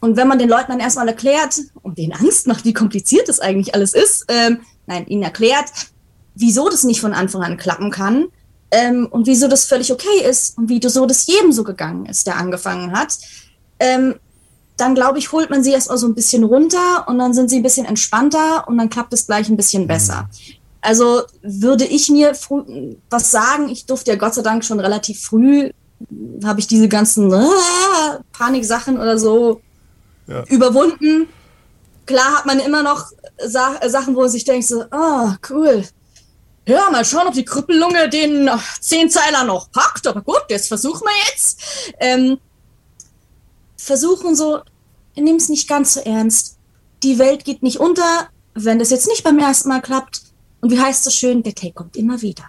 Und wenn man den Leuten dann erstmal erklärt und denen Angst macht, wie kompliziert das eigentlich alles ist, ähm, nein, ihnen erklärt, wieso das nicht von Anfang an klappen kann, ähm, und wieso das völlig okay ist und wie so das jedem so gegangen ist, der angefangen hat, ähm, dann glaube ich, holt man sie erstmal so ein bisschen runter und dann sind sie ein bisschen entspannter und dann klappt es gleich ein bisschen mhm. besser. Also würde ich mir was sagen, ich durfte ja Gott sei Dank schon relativ früh, habe ich diese ganzen äh, Paniksachen oder so ja. überwunden. Klar hat man immer noch Sa Sachen, wo man sich denkt, so, ah, oh, cool, ja, mal schauen, ob die Krüppellunge den Zehnzeiler noch packt. Aber gut, das versuchen wir jetzt. Ähm, versuchen so, nimm es nicht ganz so ernst. Die Welt geht nicht unter, wenn das jetzt nicht beim ersten Mal klappt. Und wie heißt so schön, der Take kommt immer wieder.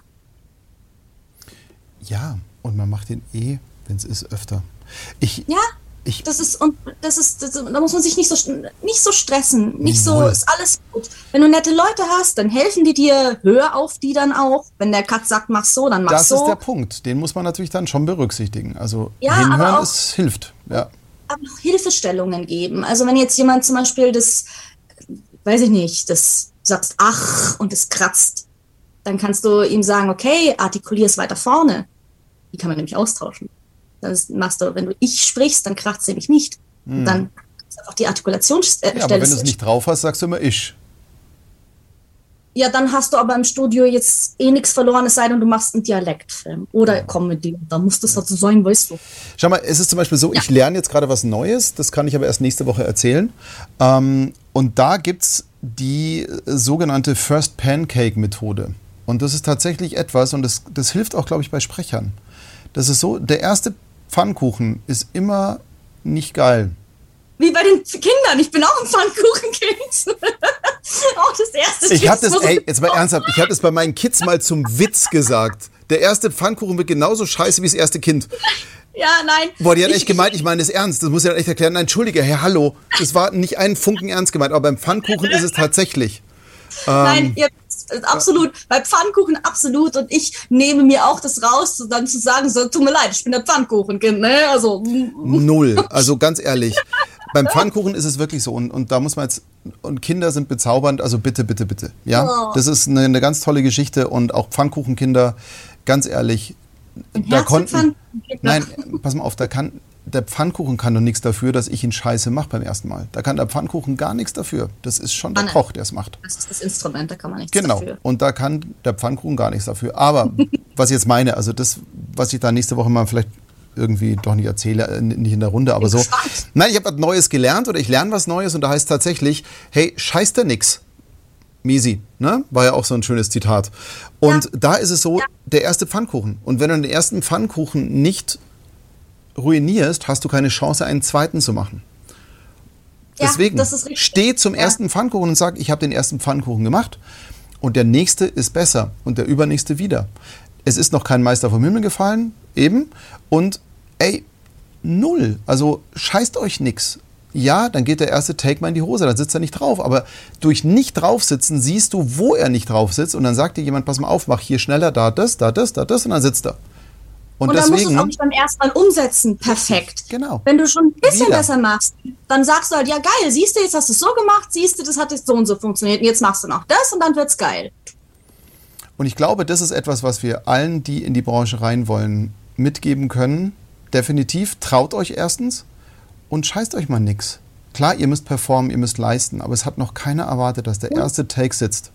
Ja, und man macht den eh, wenn es ist, öfter. Ich, ja? Ich das ist, und das ist, das, da muss man sich nicht so, nicht so stressen. Nicht so, ist alles gut. Wenn du nette Leute hast, dann helfen die dir, hör auf die dann auch. Wenn der Kat sagt, mach so, dann mach das so. Das ist der Punkt. Den muss man natürlich dann schon berücksichtigen. Also ja, hinhören, auch, es hilft. Ja. Aber auch Hilfestellungen geben. Also wenn jetzt jemand zum Beispiel das, weiß ich nicht, das sagst, ach, und es kratzt, dann kannst du ihm sagen, okay, artikulier es weiter vorne. Die kann man nämlich austauschen. Dann machst du, wenn du ich sprichst, dann kracht es nämlich nicht. Hm. Dann ist einfach die Artikulationsstelle. Ja, aber wenn du es nicht drauf hast, sagst du immer ich. Ja, dann hast du aber im Studio jetzt eh nichts verloren, es sei denn, du machst einen Dialektfilm oder ja. Comedy. Da muss das so sein, weißt du. Schau mal, es ist zum Beispiel so, ja. ich lerne jetzt gerade was Neues, das kann ich aber erst nächste Woche erzählen. Ähm, und da gibt es die sogenannte First Pancake Methode. Und das ist tatsächlich etwas, und das, das hilft auch, glaube ich, bei Sprechern. Das ist so, der erste Pfannkuchen ist immer nicht geil. Wie bei den Kindern. Ich bin auch ein Pfannkuchenkind. [laughs] auch das erste Ich habe das, ey, jetzt mal ernsthaft, ich habe das bei meinen Kids mal zum Witz gesagt. Der erste Pfannkuchen wird genauso scheiße wie das erste Kind. Ja, nein. Boah, die hat echt gemeint, ich meine es ernst. Das muss ich dann echt erklären. Nein, entschuldige, Herr, hallo. Das war nicht einen Funken ernst gemeint, aber beim Pfannkuchen ist es tatsächlich. Nein, ähm, ihr absolut, bei Pfannkuchen absolut und ich nehme mir auch das raus, dann zu sagen, so, tut mir leid, ich bin der Pfannkuchenkind, ne? Also. Null. [laughs] Also ganz ehrlich. Beim Pfannkuchen ist es wirklich so und, und da muss man jetzt, und Kinder sind bezaubernd, also bitte, bitte, bitte. Ja, oh. das ist eine, eine ganz tolle Geschichte und auch Pfannkuchenkinder, ganz ehrlich, da konnten, nein, pass mal auf, da kann, der Pfannkuchen kann doch nichts dafür, dass ich ihn scheiße mache beim ersten Mal. Da kann der Pfannkuchen gar nichts dafür. Das ist schon der ah, Koch, der es macht. Das ist das Instrument, da kann man nichts genau. dafür. Genau. Und da kann der Pfannkuchen gar nichts dafür. Aber [laughs] was ich jetzt meine, also das, was ich da nächste Woche mal vielleicht irgendwie doch nicht erzähle, äh, nicht in der Runde, aber so. Nein, ich habe was Neues gelernt oder ich lerne was Neues und da heißt tatsächlich, hey, scheiß da nix. Misi, ne? War ja auch so ein schönes Zitat. Und ja. da ist es so, ja. der erste Pfannkuchen. Und wenn du den ersten Pfannkuchen nicht ruinierst, hast du keine Chance, einen zweiten zu machen. Ja, Deswegen steh zum ersten Pfannkuchen und sag, ich habe den ersten Pfannkuchen gemacht und der nächste ist besser und der übernächste wieder. Es ist noch kein Meister vom Himmel gefallen, eben. Und ey, null. Also scheißt euch nix. Ja, dann geht der erste Take mal in die Hose, dann sitzt er nicht drauf. Aber durch nicht draufsitzen siehst du, wo er nicht drauf sitzt. Und dann sagt dir jemand, pass mal auf, mach hier schneller, da das, da das, da das und dann sitzt er. Und, und dann deswegen, musst du es auch beim ersten Mal umsetzen. Perfekt. Genau. Wenn du schon ein bisschen Wieder. besser machst, dann sagst du halt, ja geil, siehst du, jetzt hast du es so gemacht, siehst du, das hat jetzt so und so funktioniert. Und jetzt machst du noch das und dann wird's geil. Und ich glaube, das ist etwas, was wir allen, die in die Branche rein wollen, mitgeben können. Definitiv, traut euch erstens und scheißt euch mal nix. Klar, ihr müsst performen, ihr müsst leisten, aber es hat noch keiner erwartet, dass der erste Take sitzt.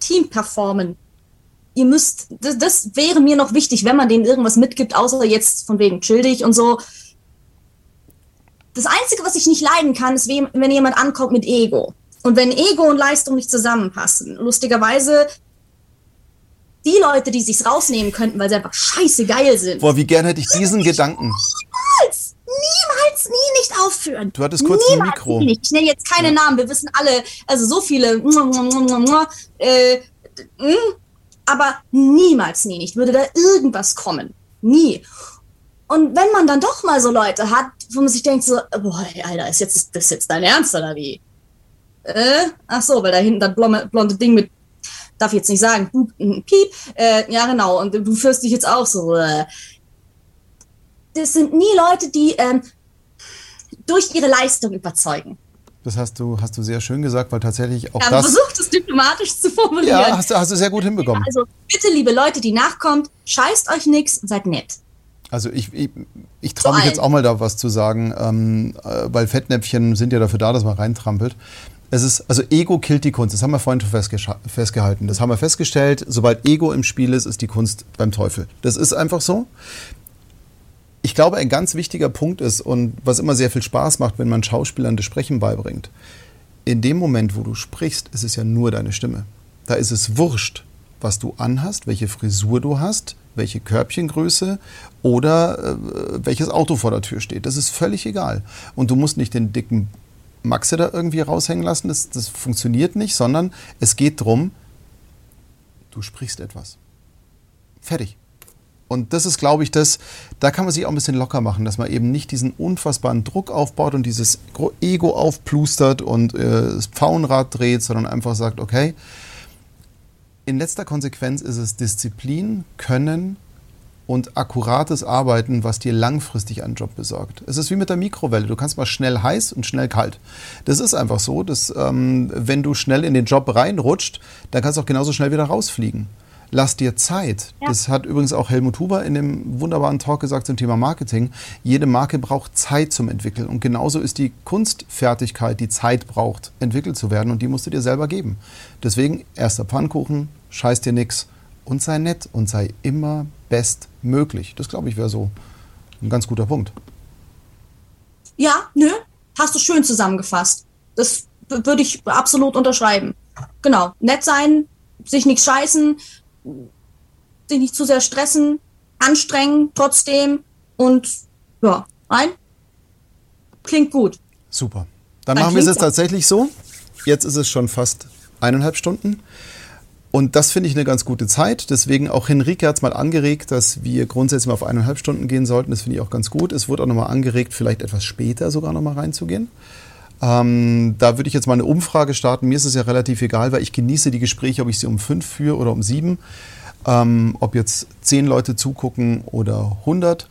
Team performen ihr müsst, das, das, wäre mir noch wichtig, wenn man denen irgendwas mitgibt, außer jetzt von wegen chill dich und so. Das Einzige, was ich nicht leiden kann, ist, wenn jemand ankommt mit Ego. Und wenn Ego und Leistung nicht zusammenpassen. Lustigerweise, die Leute, die sich's rausnehmen könnten, weil sie einfach scheiße geil sind. Boah, wie gern hätte ich diesen Gedanken. Niemals, niemals, nie aufführen. Du hattest kurz ein Mikro. Nicht. Ich nenne jetzt keine ja. Namen, wir wissen alle, also so viele. Äh, aber niemals, nie nicht, würde da irgendwas kommen. Nie. Und wenn man dann doch mal so Leute hat, wo man sich denkt so, boah, Alter, ist jetzt, das jetzt dein Ernst oder wie? Äh? Ach so, weil da hinten das blonde, blonde Ding mit, darf ich jetzt nicht sagen, piep, äh, ja genau, und du führst dich jetzt auch so, äh. Das sind nie Leute, die ähm, durch ihre Leistung überzeugen. Das hast du, hast du sehr schön gesagt, weil tatsächlich auch ja, das... versucht es diplomatisch zu formulieren. Ja, hast, hast du sehr gut hinbekommen. Also bitte, liebe Leute, die nachkommt, scheißt euch nichts und seid nett. Also ich, ich, ich traue mich jetzt auch mal da was zu sagen, ähm, äh, weil Fettnäpfchen sind ja dafür da, dass man reintrampelt. Es ist, also Ego killt die Kunst. Das haben wir vorhin schon festgehalten. Das haben wir festgestellt. Sobald Ego im Spiel ist, ist die Kunst beim Teufel. Das ist einfach so ich glaube, ein ganz wichtiger Punkt ist und was immer sehr viel Spaß macht, wenn man Schauspielern das Sprechen beibringt. In dem Moment, wo du sprichst, ist es ja nur deine Stimme. Da ist es wurscht, was du anhast, welche Frisur du hast, welche Körbchengröße oder äh, welches Auto vor der Tür steht. Das ist völlig egal. Und du musst nicht den dicken Maxe da irgendwie raushängen lassen. Das, das funktioniert nicht, sondern es geht darum, du sprichst etwas. Fertig. Und das ist, glaube ich, das, da kann man sich auch ein bisschen locker machen, dass man eben nicht diesen unfassbaren Druck aufbaut und dieses Ego aufplustert und äh, das Pfauenrad dreht, sondern einfach sagt, okay, in letzter Konsequenz ist es Disziplin, Können und akkurates Arbeiten, was dir langfristig einen Job besorgt. Es ist wie mit der Mikrowelle. Du kannst mal schnell heiß und schnell kalt. Das ist einfach so, dass ähm, wenn du schnell in den Job reinrutscht, dann kannst du auch genauso schnell wieder rausfliegen lass dir Zeit. Ja. Das hat übrigens auch Helmut Huber in dem wunderbaren Talk gesagt zum Thema Marketing. Jede Marke braucht Zeit zum Entwickeln. Und genauso ist die Kunstfertigkeit, die Zeit braucht, entwickelt zu werden. Und die musst du dir selber geben. Deswegen erster Pfannkuchen, scheiß dir nix und sei nett und sei immer bestmöglich. Das glaube ich wäre so ein ganz guter Punkt. Ja, nö, hast du schön zusammengefasst. Das würde ich absolut unterschreiben. Genau, nett sein, sich nichts scheißen, sich nicht zu sehr stressen, anstrengen trotzdem und ja, ein. Klingt gut. Super. Dann, Dann machen wir es jetzt tatsächlich so. Jetzt ist es schon fast eineinhalb Stunden. Und das finde ich eine ganz gute Zeit. Deswegen auch Henrike hat es mal angeregt, dass wir grundsätzlich mal auf eineinhalb Stunden gehen sollten. Das finde ich auch ganz gut. Es wurde auch nochmal angeregt, vielleicht etwas später sogar nochmal reinzugehen. Ähm, da würde ich jetzt mal eine Umfrage starten. Mir ist es ja relativ egal, weil ich genieße die Gespräche, ob ich sie um fünf führe oder um sieben. Ähm, ob jetzt zehn Leute zugucken oder 100.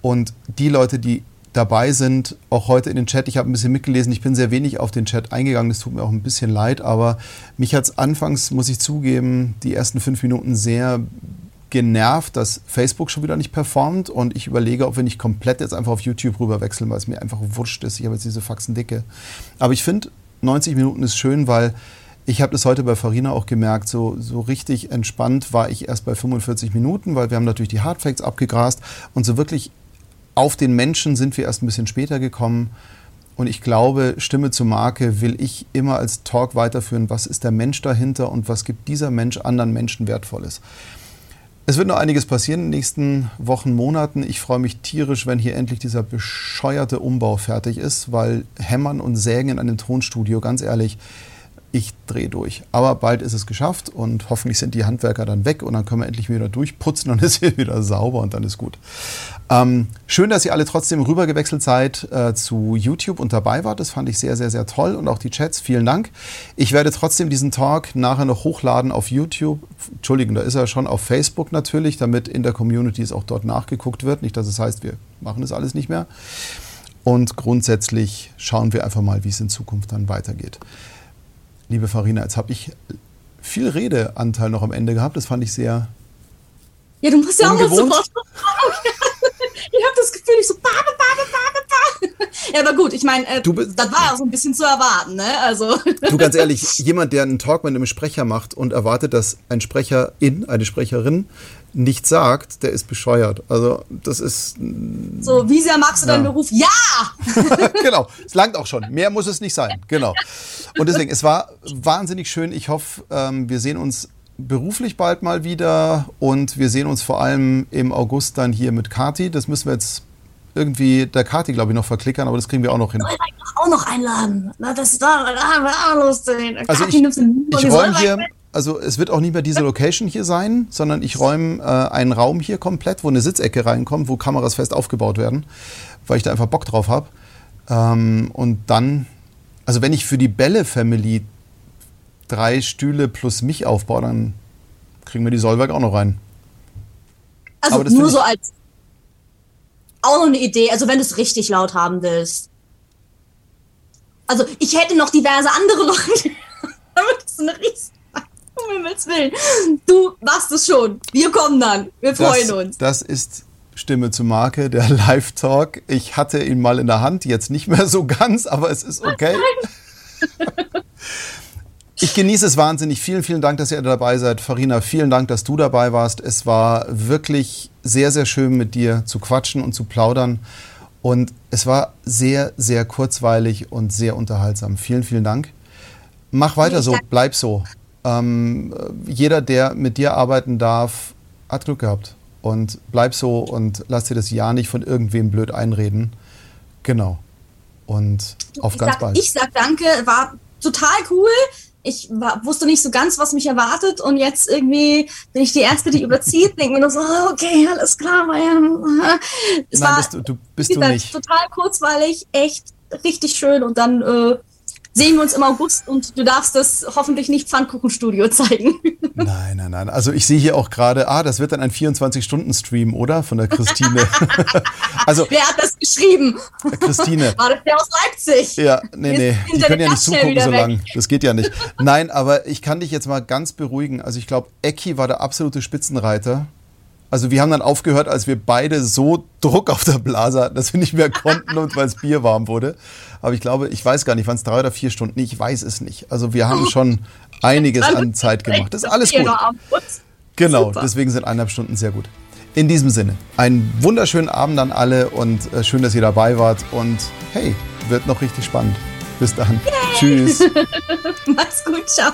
Und die Leute, die dabei sind, auch heute in den Chat, ich habe ein bisschen mitgelesen, ich bin sehr wenig auf den Chat eingegangen, das tut mir auch ein bisschen leid, aber mich hat es anfangs, muss ich zugeben, die ersten fünf Minuten sehr genervt, dass Facebook schon wieder nicht performt und ich überlege, ob wir nicht komplett jetzt einfach auf YouTube rüber wechseln, weil es mir einfach wurscht ist. Ich habe jetzt diese Faxen dicke. Aber ich finde, 90 Minuten ist schön, weil ich habe das heute bei Farina auch gemerkt, so, so richtig entspannt war ich erst bei 45 Minuten, weil wir haben natürlich die Hardfacts abgegrast und so wirklich auf den Menschen sind wir erst ein bisschen später gekommen. Und ich glaube, Stimme zur Marke will ich immer als Talk weiterführen. Was ist der Mensch dahinter und was gibt dieser Mensch anderen Menschen Wertvolles? Es wird noch einiges passieren in den nächsten Wochen, Monaten. Ich freue mich tierisch, wenn hier endlich dieser bescheuerte Umbau fertig ist, weil Hämmern und Sägen in einem Tonstudio, ganz ehrlich, ich drehe durch. Aber bald ist es geschafft und hoffentlich sind die Handwerker dann weg und dann können wir endlich wieder durchputzen und [laughs] es ist wieder sauber und dann ist gut. Ähm, schön, dass ihr alle trotzdem rübergewechselt seid äh, zu YouTube und dabei wart. Das fand ich sehr, sehr, sehr toll und auch die Chats. Vielen Dank. Ich werde trotzdem diesen Talk nachher noch hochladen auf YouTube. Entschuldigung, da ist er schon auf Facebook natürlich, damit in der Community es auch dort nachgeguckt wird. Nicht, dass es heißt, wir machen das alles nicht mehr. Und grundsätzlich schauen wir einfach mal, wie es in Zukunft dann weitergeht. Liebe Farina, jetzt habe ich viel Redeanteil noch am Ende gehabt. Das fand ich sehr. Ja, du musst ja ungewohnt. auch mal sofort [laughs] ich habe das Gefühl, ich so, ba, ba, ba, ba, ba. [laughs] Ja, aber gut, ich meine, äh, das war ja so ein bisschen zu erwarten, ne? Also. Du, ganz [laughs] ehrlich, jemand, der einen Talk mit einem Sprecher macht und erwartet, dass ein Sprecherin, eine Sprecherin nichts sagt, der ist bescheuert. Also, das ist. So, wie sehr magst du ja. deinen Beruf? Ja! [laughs] genau, es langt auch schon. Mehr muss es nicht sein. Genau. Und deswegen, es war wahnsinnig schön. Ich hoffe, ähm, wir sehen uns beruflich bald mal wieder und wir sehen uns vor allem im August dann hier mit Kati. Das müssen wir jetzt irgendwie der Kati, glaube ich, noch verklickern, aber das kriegen wir auch noch hin. Auch noch einladen. Das ist da, da lustig. Also ich, ich räume hier, also es wird auch nicht mehr diese Location hier sein, sondern ich räume äh, einen Raum hier komplett, wo eine Sitzecke reinkommt, wo Kameras fest aufgebaut werden, weil ich da einfach Bock drauf habe. Ähm, und dann, also wenn ich für die Bälle-Family drei Stühle plus mich aufbaue, dann kriegen wir die Solberg auch noch rein. Also nur so als auch noch eine Idee, also wenn du es richtig laut haben willst. Also ich hätte noch diverse andere [laughs] Leute, damit es eine riesen um Himmels Willen. Du machst es schon. Wir kommen dann. Wir freuen das, uns. Das ist Stimme zu Marke, der [laughs] Live-Talk. Ich hatte ihn mal in der Hand, jetzt nicht mehr so ganz, aber es ist okay. [laughs] Ich genieße es wahnsinnig. Vielen, vielen Dank, dass ihr dabei seid. Farina, vielen Dank, dass du dabei warst. Es war wirklich sehr, sehr schön, mit dir zu quatschen und zu plaudern. Und es war sehr, sehr kurzweilig und sehr unterhaltsam. Vielen, vielen Dank. Mach weiter so, bleib so. Ähm, jeder, der mit dir arbeiten darf, hat Glück gehabt. Und bleib so und lass dir das Ja nicht von irgendwem blöd einreden. Genau. Und auf ich ganz sag, bald. Ich sag danke, war total cool ich war, wusste nicht so ganz, was mich erwartet und jetzt irgendwie bin ich die Erste, die überzieht, denke mir nur so, ah, okay, alles klar, weil es Nein, war bist du, du bist du nicht. total kurzweilig, echt richtig schön und dann äh, sehen wir uns im August und du darfst das hoffentlich nicht Pfannkuchenstudio [laughs] zeigen. Nein, nein, nein. Also ich sehe hier auch gerade, ah, das wird dann ein 24-Stunden-Stream, oder? Von der Christine. [laughs] also, Wer hat das geschrieben? Christine. [laughs] War das der aus Leipzig? Ja, nee, nee. Die können ja nicht zugucken so lang. Das geht ja nicht. Nein, aber ich kann dich jetzt mal ganz beruhigen. Also ich glaube, Ecki war der absolute Spitzenreiter. Also wir haben dann aufgehört, als wir beide so Druck auf der Blase hatten, dass wir nicht mehr konnten und weil das [laughs] Bier warm wurde. Aber ich glaube, ich weiß gar nicht, waren es drei oder vier Stunden? Ich weiß es nicht. Also wir haben schon einiges an Zeit gemacht. Das ist alles gut. Genau, deswegen sind eineinhalb Stunden sehr gut. In diesem Sinne, einen wunderschönen Abend an alle und äh, schön, dass ihr dabei wart. Und hey, wird noch richtig spannend. Bis dann. Yay. Tschüss. [laughs] Mach's gut, ciao.